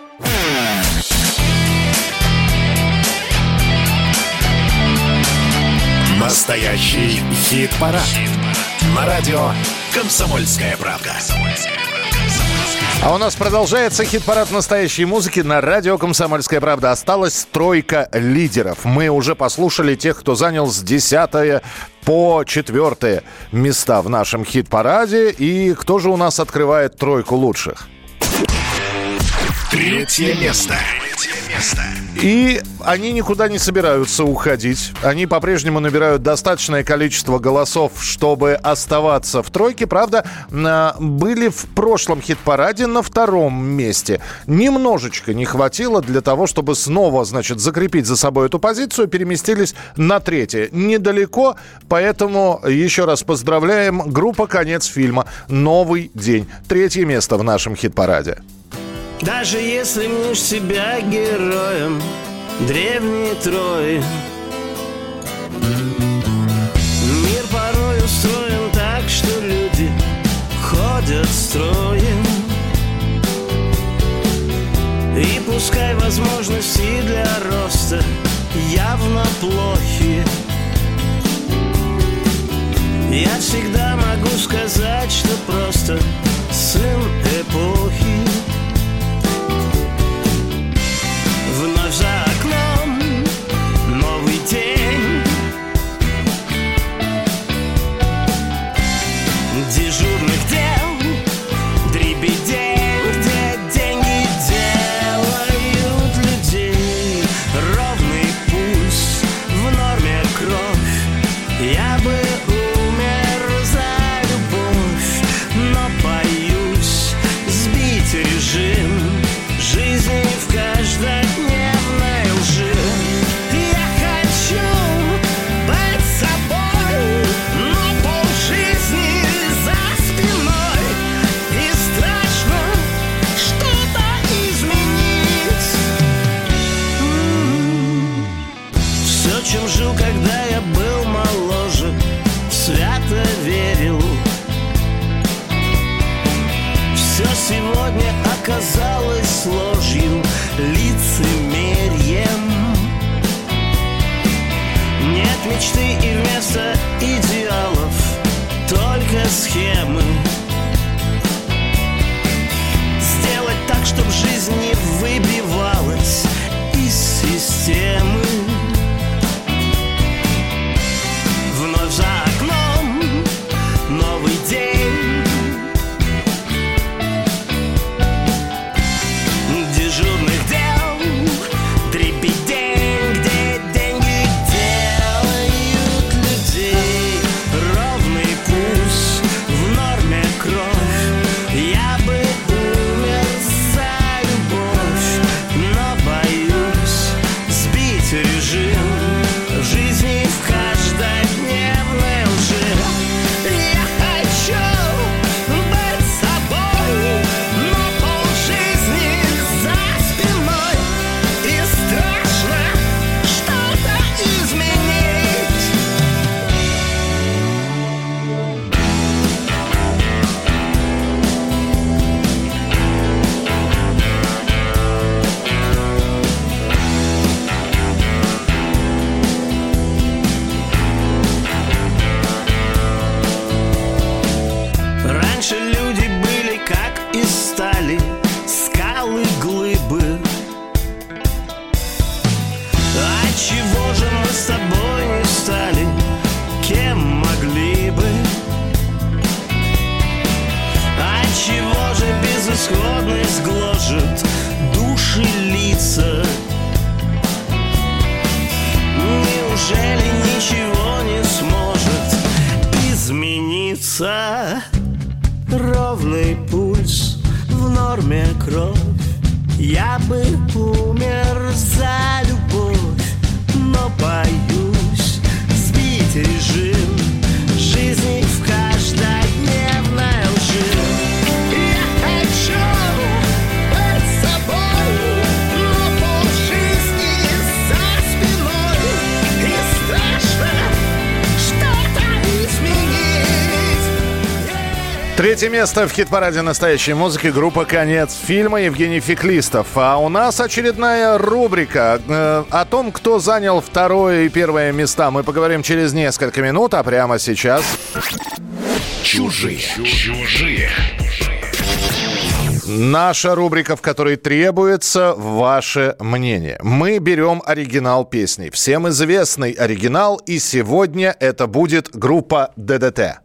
Настоящий хит-парад. На радио «Комсомольская правда». А у нас продолжается хит-парад настоящей музыки на радио «Комсомольская правда». Осталась тройка лидеров. Мы уже послушали тех, кто занял с 10 по 4 места в нашем хит-параде. И кто же у нас открывает тройку лучших? Третье место. И они никуда не собираются уходить. Они по-прежнему набирают достаточное количество голосов, чтобы оставаться в тройке. Правда, были в прошлом хит-параде на втором месте. Немножечко не хватило для того, чтобы снова, значит, закрепить за собой эту позицию. Переместились на третье. Недалеко, поэтому еще раз поздравляем. Группа «Конец фильма». Новый день. Третье место в нашем хит-параде. Даже если мнешь себя героем древней Трои Мир порой устроен так, что люди ходят строем И пускай возможности для роста явно плохи. Я всегда могу сказать, что просто сын эпохи Вновь за Третье место в хит-параде настоящей музыки группа «Конец фильма» Евгений Феклистов. А у нас очередная рубрика э, о том, кто занял второе и первое места. Мы поговорим через несколько минут, а прямо сейчас... Чужие. Чужие. Наша рубрика, в которой требуется ваше мнение. Мы берем оригинал песни. Всем известный оригинал, и сегодня это будет группа ДДТ.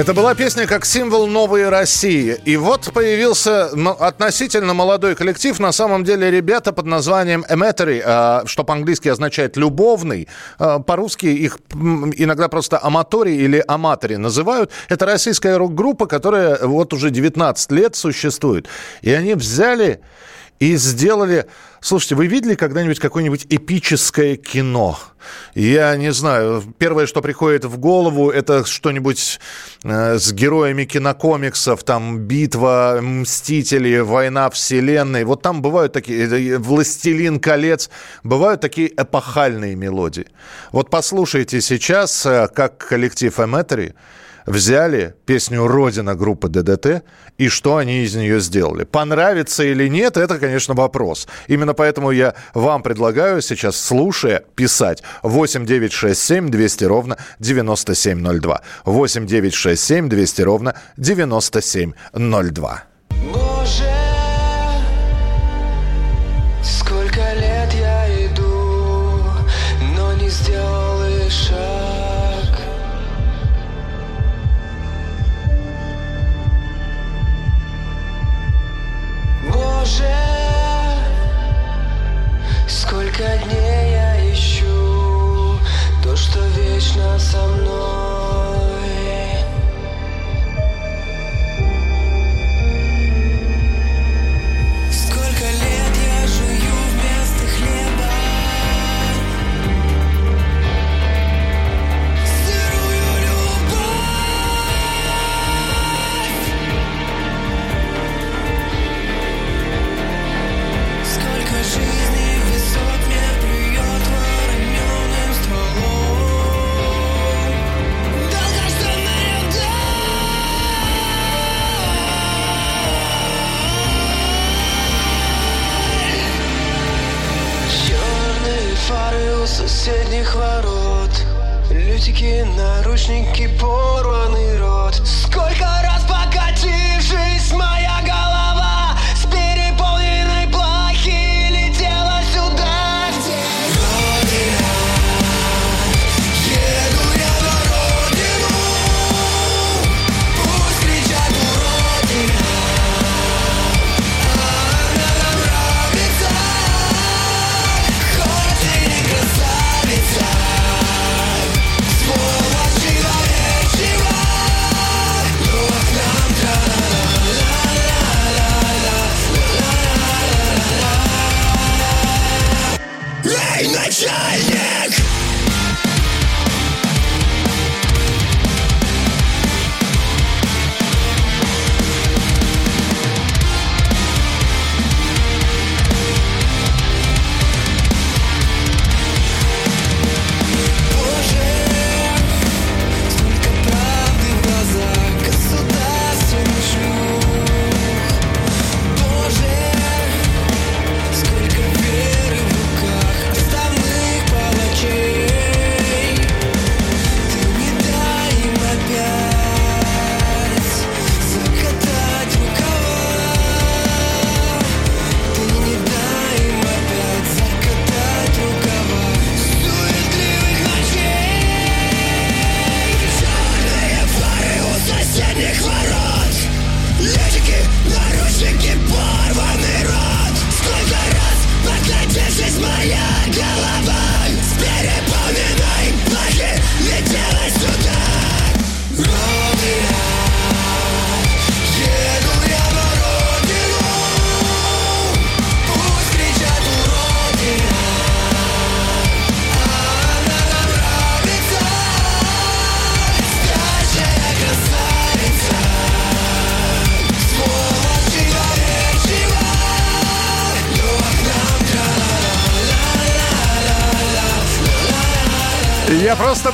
Это была песня как символ новой России. И вот появился ну, относительно молодой коллектив. На самом деле ребята под названием Emetry, э, что по-английски означает «любовный». Э, по-русски их иногда просто аматори или аматори называют. Это российская рок-группа, которая вот уже 19 лет существует. И они взяли и сделали... Слушайте, вы видели когда-нибудь какое-нибудь эпическое кино? Я не знаю. Первое, что приходит в голову, это что-нибудь э, с героями кинокомиксов, там «Битва», «Мстители», «Война вселенной». Вот там бывают такие... э, «Властелин колец». Бывают такие эпохальные мелодии. Вот послушайте сейчас, э, как коллектив Эметри взяли песню «Родина» группы ДДТ и что они из нее сделали. Понравится или нет, это, конечно, вопрос. Именно поэтому я вам предлагаю сейчас, слушая, писать 8 9 6 7 200 ровно 9702. 8 9 6 7 200 ровно 9702.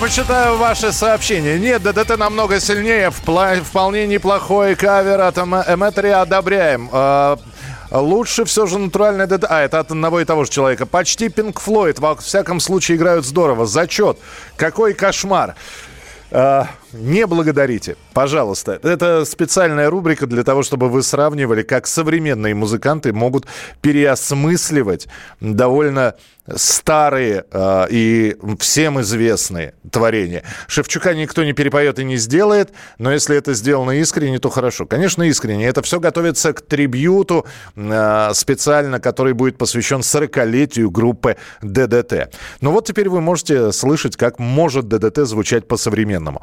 Почитаю ваши сообщения. Нет, ДДТ намного сильнее. Впла- вполне неплохой кавер от Эметри одобряем. А, Лучше все же натуральное ДДТ. А, это от одного и того же человека. Почти Пинк Флойд. Во всяком случае, играют здорово. Зачет. Какой кошмар. А, не благодарите, пожалуйста. Это специальная рубрика для того, чтобы вы сравнивали, как современные музыканты могут переосмысливать довольно старые э, и всем известные творения. Шевчука никто не перепоет и не сделает, но если это сделано искренне, то хорошо. Конечно, искренне. Это все готовится к трибьюту э, специально, который будет посвящен 40-летию группы ДДТ. Ну вот теперь вы можете слышать, как может ДДТ звучать по-современному.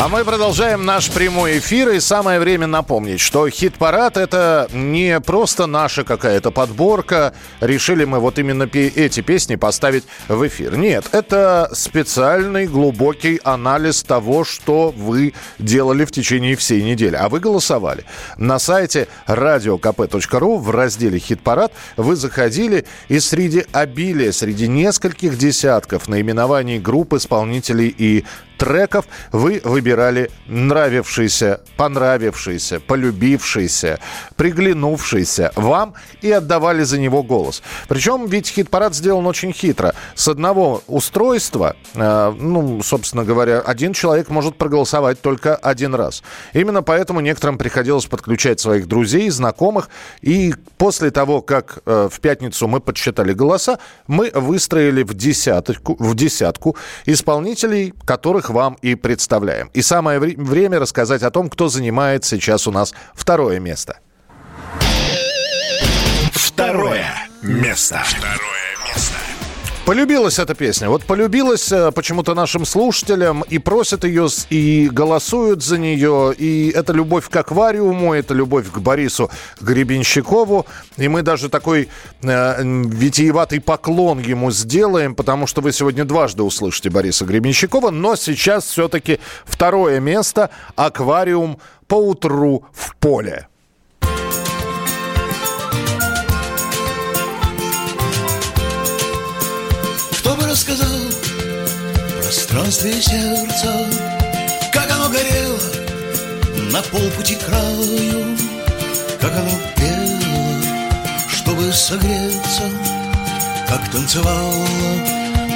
А мы продолжаем наш прямой эфир, и самое время напомнить, что хит-парад – это не просто наша какая-то подборка, решили мы вот именно эти песни поставить в эфир. Нет, это специальный глубокий анализ того, что вы делали в течение всей недели. А вы голосовали. На сайте radiokp.ru в разделе «Хит-парад» вы заходили, и среди обилия, среди нескольких десятков наименований групп, исполнителей и треков вы выбирали нравившийся, понравившийся, полюбившийся, приглянувшийся вам и отдавали за него голос. Причем ведь хит-парад сделан очень хитро. С одного устройства, э, ну, собственно говоря, один человек может проголосовать только один раз. Именно поэтому некоторым приходилось подключать своих друзей, знакомых. И после того, как э, в пятницу мы подсчитали голоса, мы выстроили в десятку, в десятку исполнителей, которых вам и представляем. И самое вре- время рассказать о том, кто занимает сейчас у нас второе место. Второе место. Второе место. Полюбилась эта песня. Вот полюбилась э, почему-то нашим слушателям и просят ее, и голосуют за нее. И это любовь к аквариуму, это любовь к Борису Гребенщикову. И мы даже такой э, витиеватый поклон ему сделаем, потому что вы сегодня дважды услышите Бориса Гребенщикова. Но сейчас все-таки второе место «Аквариум по утру в поле». Рассказал в пространстве сердца, Как оно горело на полпути краю, Как оно пело, чтобы согреться, Как танцевало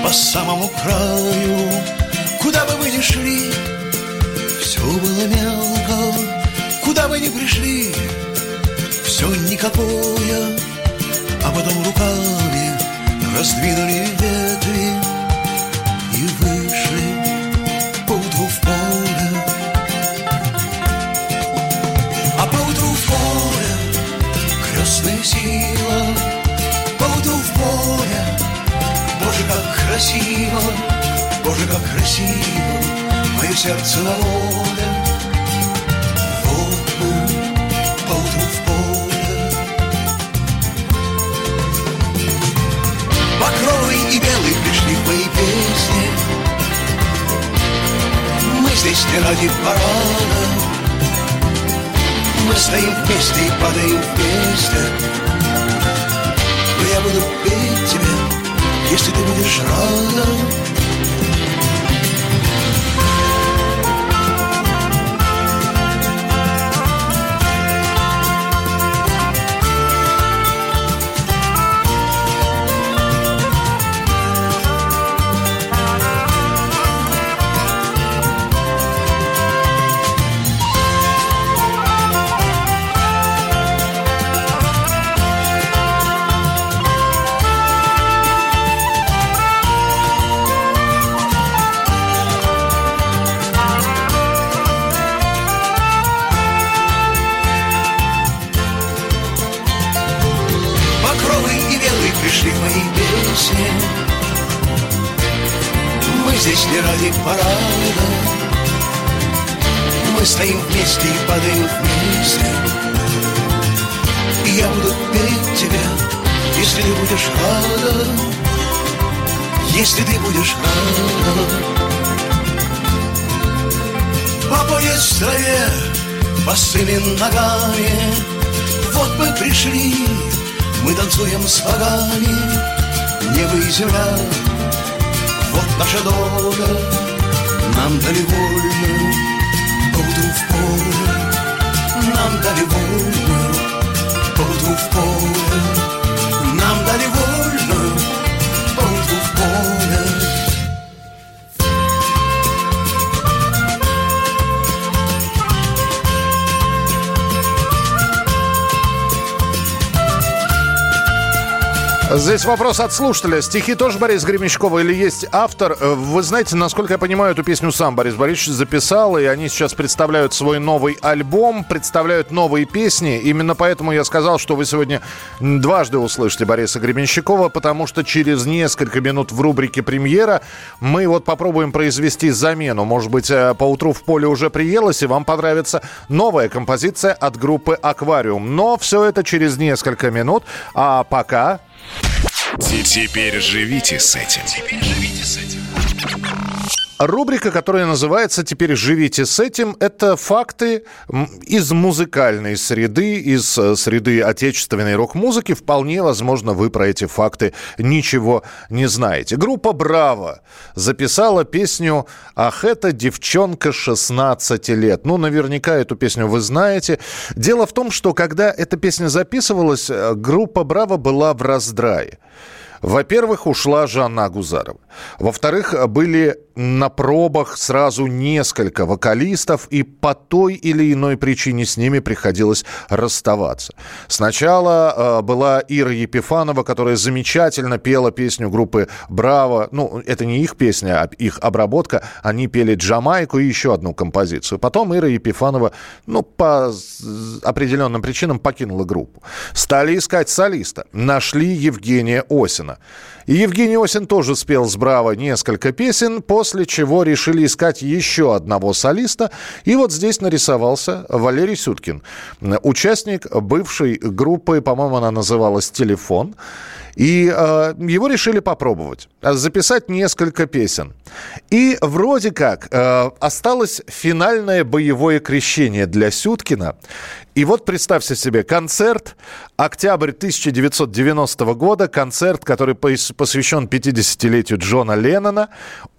по самому краю. Куда бы вы ни шли, все было мелко, Куда бы ни пришли, все никакое, А потом руками раздвинули ветви и вышли поутру в поле. А поутру в поле крестная сила, поутру в поле, Боже, как красиво, Боже, как красиво, мое сердце на воле. Здесь не ради парада. Мы стоим вместе и падаем вместе. Но я буду петь тебе, если ты будешь рада Земля, вот наша доля Здесь вопрос от слушателя. Стихи тоже Борис Гремячкова или есть автор? Э, Вы знаете, насколько я понимаю, эту песню сам Борис Борисович записал, и они сейчас представляют свой новый альбом, представляют новые песни. Именно поэтому я сказал, что вы сегодня дважды услышите Бориса Гребенщикова, потому что через несколько минут в рубрике «Премьера» мы вот попробуем произвести замену. Может быть, э, поутру в поле уже приелось, и вам понравится новая композиция от группы «Аквариум». Но все это через несколько минут. А пока... Теперь живите с этим. Теперь живите с этим. Рубрика, которая называется «Теперь живите с этим», это факты из музыкальной среды, из э, среды отечественной рок-музыки. Вполне возможно, вы про эти факты ничего не знаете. Группа «Браво» записала песню «Ах, это девчонка 16 лет». Ну, наверняка эту песню вы знаете. Дело в том, что когда эта песня записывалась, э, группа «Браво» была в раздрае. Во-первых, ушла Жанна Агузарова. Во-вторых, были на пробах сразу несколько вокалистов, и по той или иной причине с ними приходилось расставаться. Сначала э, была Ира Епифанова, которая замечательно пела песню группы «Браво». Ну, это не их песня, а их обработка. Они пели «Джамайку» и еще одну композицию. Потом Ира Епифанова, ну, по определенным причинам покинула группу. Стали искать солиста. Нашли Евгения Осина. И Евгений Осин тоже спел с «Браво» несколько песен, после чего решили искать еще одного солиста. И вот здесь нарисовался Валерий Сюткин, участник бывшей группы, по-моему, она называлась «Телефон». И э, его решили попробовать, э, записать несколько песен. И вроде как э, осталось финальное боевое крещение для Сюткина. И вот представьте себе, концерт, октябрь 1990 года, концерт, который пос- посвящен 50-летию Джона Леннона.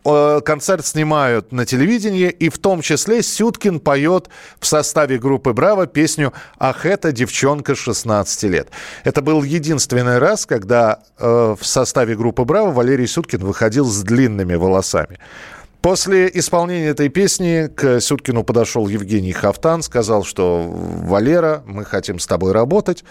Э, Концерт снимают на телевидении, и в том числе Сюткин поет в составе группы «Браво» песню «Ах, это девчонка 16 лет». Это был единственный раз, когда э, в составе группы «Браво» Валерий Сюткин выходил с длинными волосами. После исполнения этой песни к Сюткину подошел Евгений Хафтан, сказал, что «Валера, мы хотим с тобой работать.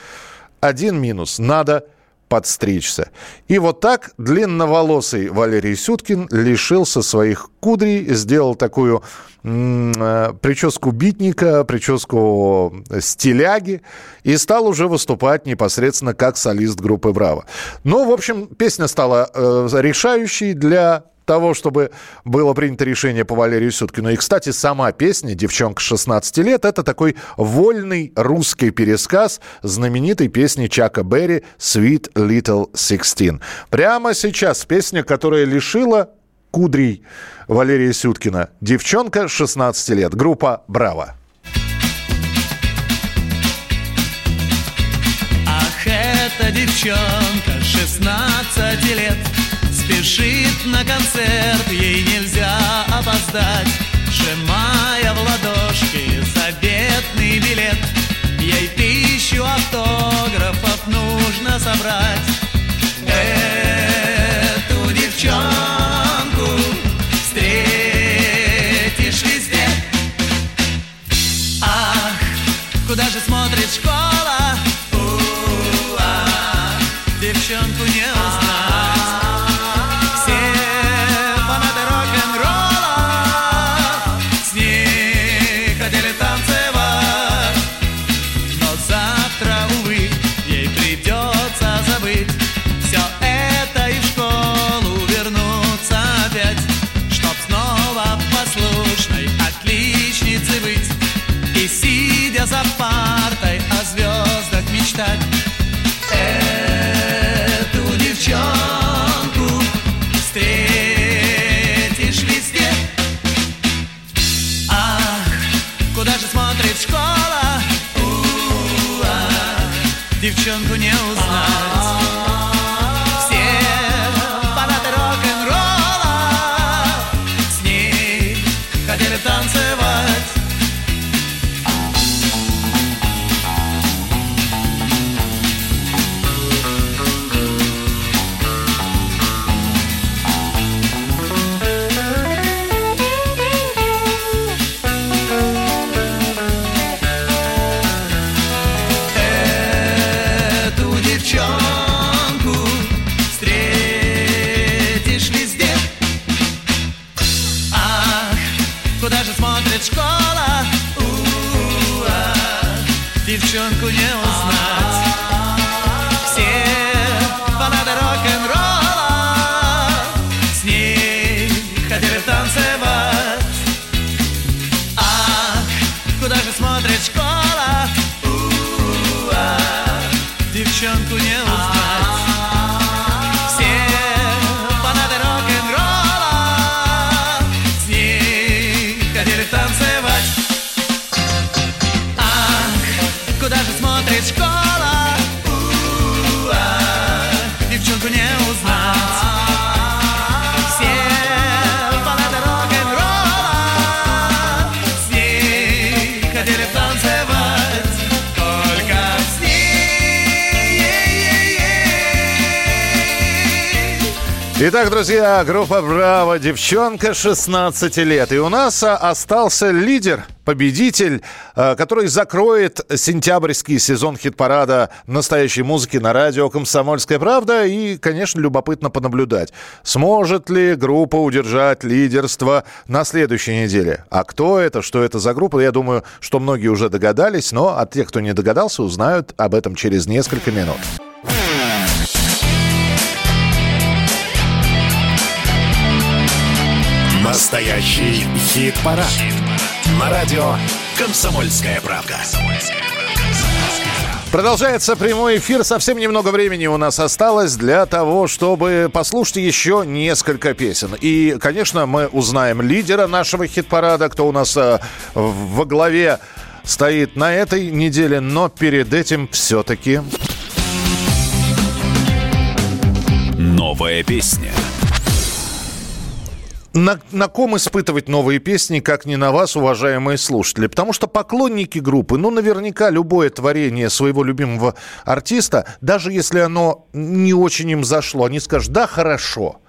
Один минус – надо подстричься». И вот так длинноволосый Валерий Сюткин лишился своих кудрей, сделал такую э, прическу битника, прическу стиляги и стал уже выступать непосредственно как солист группы «Браво». Ну, в общем, песня стала э, решающей для того, чтобы было принято решение по Валерию Сюткину. И, кстати, сама песня «Девчонка 16 лет» — это такой вольный русский пересказ знаменитой песни Чака Берри «Sweet Little Sixteen». Прямо сейчас песня, которая лишила кудрей Валерия Сюткина. «Девчонка 16 лет». Группа «Браво». Ах, эта девчонка 16 лет Спешит на концерт, ей нельзя опоздать. Сжимая в ладошки заветный билет Ей тысячу автографов нужно собрать. Эту девчонку встретишь везде. Ах, куда же смотрит школа? У-а, девчонку не так Эту девчонку встретишь везде. Ах, куда же смотрит школа? У -у -а, девчонку не узнать. Друзья, группа «Браво», девчонка 16 лет. И у нас а, остался лидер, победитель, а, который закроет сентябрьский сезон хит-парада настоящей музыки на радио «Комсомольская правда». И, конечно, любопытно понаблюдать, сможет ли группа удержать лидерство на следующей неделе. А кто это, что это за группа, я думаю, что многие уже догадались, но от тех, кто не догадался, узнают об этом через несколько минут. Настоящий хит-парад. На радио «Комсомольская правда». Продолжается прямой эфир. Совсем немного времени у нас осталось для того, чтобы послушать еще несколько песен. И, конечно, мы узнаем лидера нашего хит-парада, кто у нас э, во главе стоит на этой неделе. Но перед этим все-таки... Новая песня. На, на ком испытывать новые песни, как не на вас, уважаемые слушатели? Потому что поклонники группы, ну, наверняка любое творение своего любимого артиста, даже если оно не очень им зашло, они скажут, да, хорошо.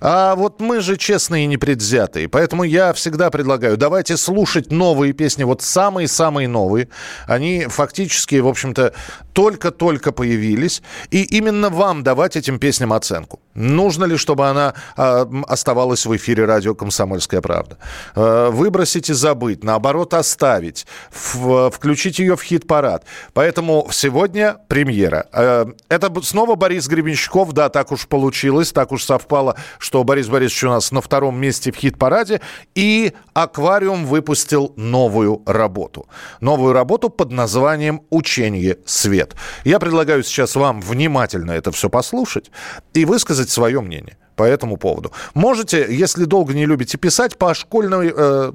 А вот мы же честные и непредвзятые. Поэтому я всегда предлагаю, давайте слушать новые песни, вот самые-самые новые. Они фактически, в общем-то, только-только появились. И именно вам давать этим песням оценку. Нужно ли, чтобы она э, оставалась в эфире радио «Комсомольская правда»? Э, выбросить и забыть, наоборот, оставить, включить ее в хит-парад. Поэтому сегодня премьера. Э, это снова Борис Гребенщиков, да, так уж получилось, так уж совпало, что Борис Борисович у нас на втором месте в хит-параде. И «Аквариум» выпустил новую работу. Новую работу под названием «Учение свет». Я предлагаю сейчас вам внимательно это все послушать и высказать свое мнение по этому поводу. Можете, если долго не любите писать, по, школьной, э,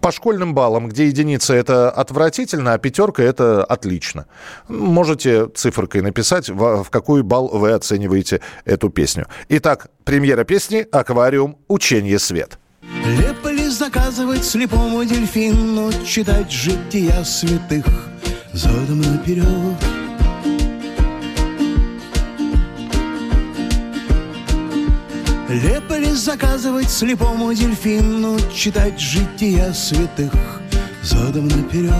по школьным баллам, где единица это отвратительно, а пятерка это отлично. Можете цифркой написать, в, в какой балл вы оцениваете эту песню. Итак, премьера песни «Аквариум. Учение свет». Лепо заказывать слепому дельфину Читать жития святых задом наперед Лепо ли заказывать слепому дельфину Читать жития святых задом наперед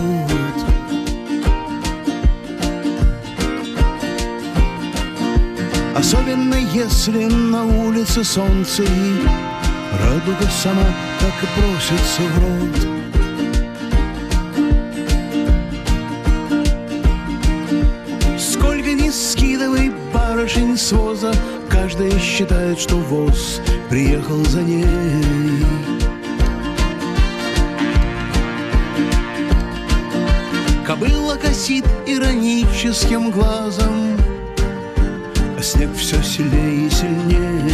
Особенно если на улице солнце и Радуга сама так и просится в рот. Сколько ни скидывай барышень с воза Каждая считает, что воз приехал за ней. Кобыла косит ироническим глазом А снег все сильнее и сильнее.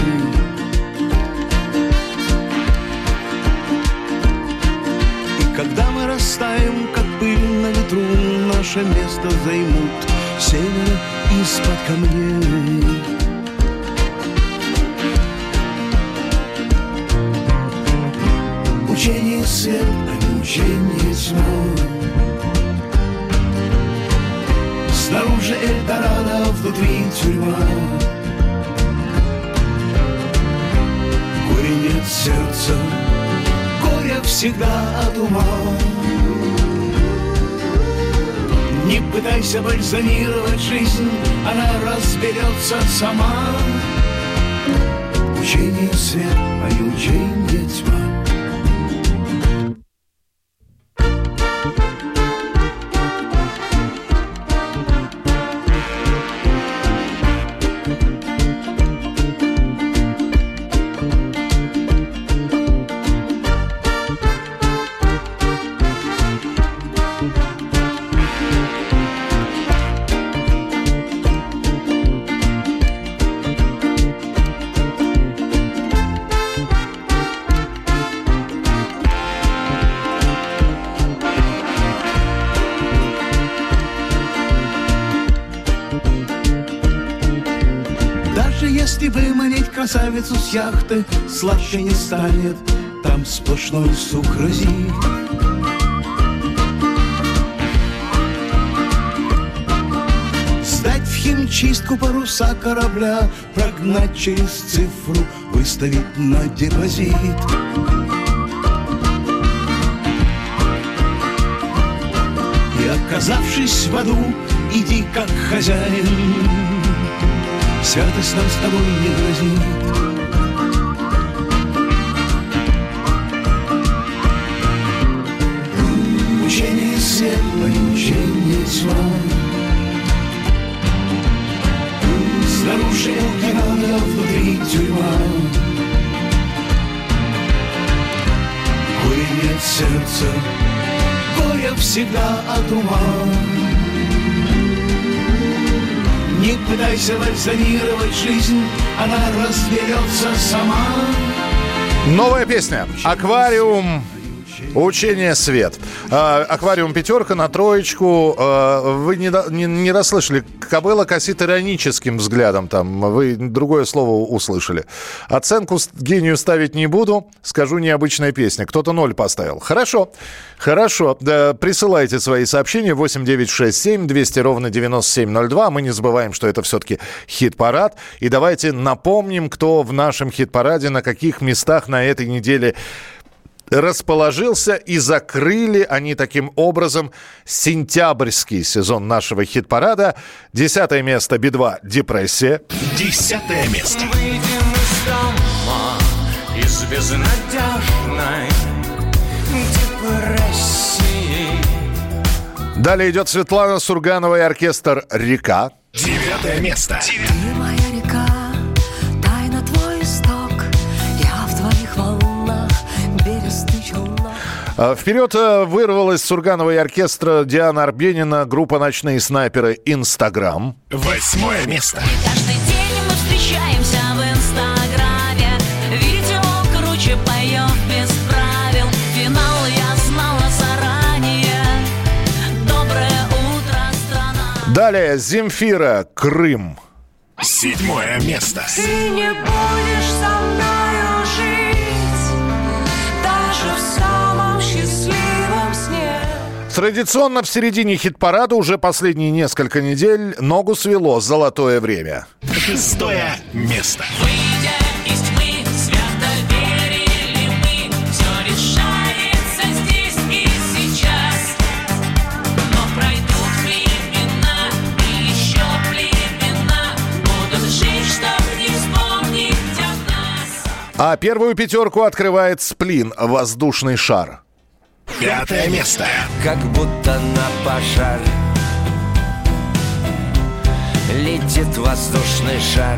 И когда мы растаем, как пыль на ветру Наше место займут севера из-под камней. Учение свет, а учение тьма. Снаружи Эльдорадо, внутри тюрьма. Горе нет сердца, горе всегда от ума. Не пытайся бальзамировать жизнь, она разберется сама. Учение свет, а не учение тьма. Красавицу с яхты, Сладче не станет, там сплошной сукразит. Сдать в химчистку паруса корабля, Прогнать через цифру, выставить на депозит. И оказавшись в аду, иди как хозяин, Святость нам с тобой не грозит. Всегда от ума. Не пытайся бальзамировать жизнь, она разберется сама. Новая песня. Аквариум. Учение свет. А, аквариум пятерка на троечку. А, вы не, не, не расслышали. Кобыла косит ироническим взглядом там. Вы другое слово услышали. Оценку гению ставить не буду. Скажу необычная песня. Кто-то ноль поставил. Хорошо. Хорошо. Да, присылайте свои сообщения 8967 200 ровно 9702. Мы не забываем, что это все-таки хит-парад. И давайте напомним, кто в нашем хит-параде, на каких местах на этой неделе расположился и закрыли они таким образом сентябрьский сезон нашего хит-парада. Десятое место Би-2 «Депрессия». Десятое место. Выйдем из дома, из безнадежной депрессии. Далее идет Светлана Сурганова и оркестр «Река». Девятое место. Ты Вперед э, вырвалась Сурганова и оркестра Диана Арбенина, группа «Ночные снайперы» «Инстаграм». Восьмое место. Каждый день мы встречаемся в инстаграме Видео круче поем без правил Финал я знала заранее Доброе утро, страна Далее Земфира «Крым». Седьмое место. Ты не будешь со мною Традиционно в середине хит-парада уже последние несколько недель ногу свело «Золотое время». Шестое место. Выйдя из тьмы, свято верили мы, все решается здесь и сейчас. Но пройдут времена и еще племена будут жить, чтоб не вспомнить о нас. А первую пятерку открывает «Сплин» «Воздушный шар». Пятое место. Как будто на пожар Летит воздушный шар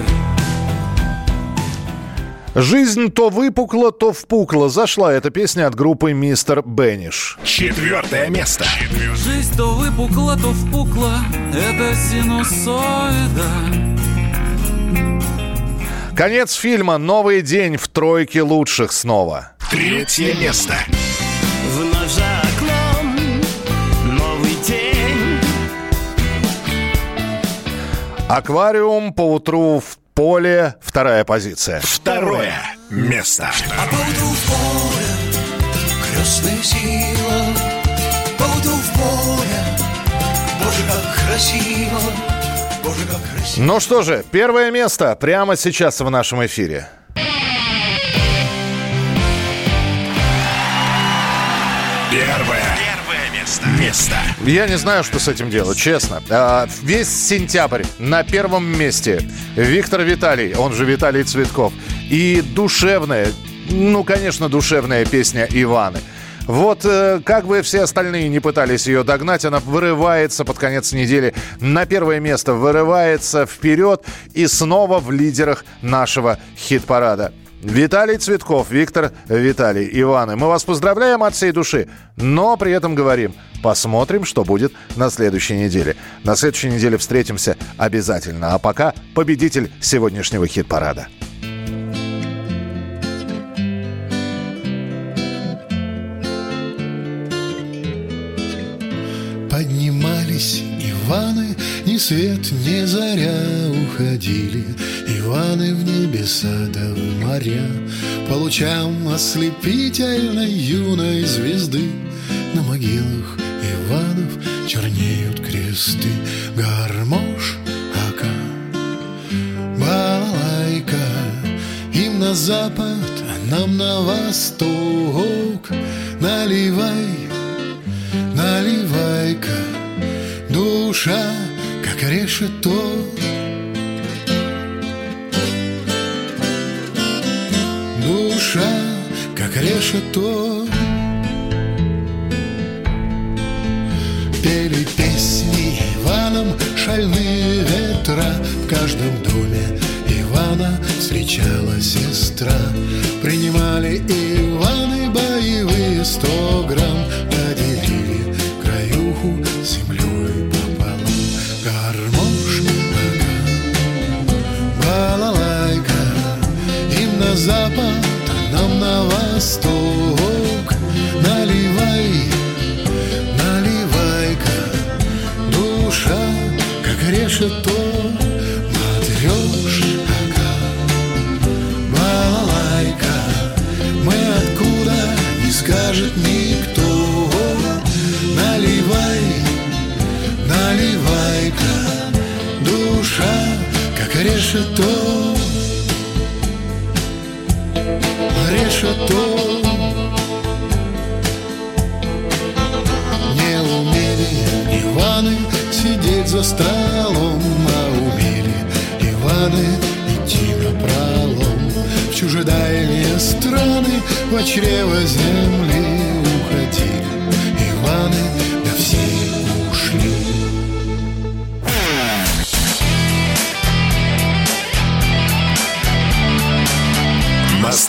Жизнь то выпукла, то впукла. Зашла эта песня от группы «Мистер Бенниш». Четвертое место. Жизнь то выпукла, то впукла Это синусоида Конец фильма «Новый день» в тройке лучших снова. Третье место. Аквариум по утру в поле. Вторая позиция. Второе место. А поутру в поле крестная сила, поутру в поле, Боже, как красиво, Боже, как красиво. Ну что же, первое место прямо сейчас в нашем эфире. Место. Я не знаю, что с этим делать, честно. А, Весь сентябрь на первом месте Виктор Виталий, он же Виталий Цветков. И душевная, ну, конечно, душевная песня Иваны. Вот э, как бы все остальные не пытались ее догнать, она вырывается под конец недели на первое место, вырывается вперед и снова в лидерах нашего хит-парада. Виталий Цветков, Виктор Виталий, Иваны. Мы вас поздравляем от всей души, но при этом говорим, посмотрим, что будет на следующей неделе. На следующей неделе встретимся обязательно. А пока победитель сегодняшнего хит-парада. Поднимались Иваны, ни свет, ни заря уходили Иваны в небеса да в моря По лучам ослепительной юной звезды. На могилах Иванов чернеют кресты Гармош, ака, балалайка. Им на запад, а нам на восток. Наливай, наливай-ка Душа, как решето Душа, как решето Пели песни Иваном шальные ветра. В каждом доме Ивана встречала сестра. Принимали Иваны боевые сто грамм решето. Решето. Не умели Иваны сидеть за столом А умели Иваны идти на пролом. В чужедальние страны В чрево земли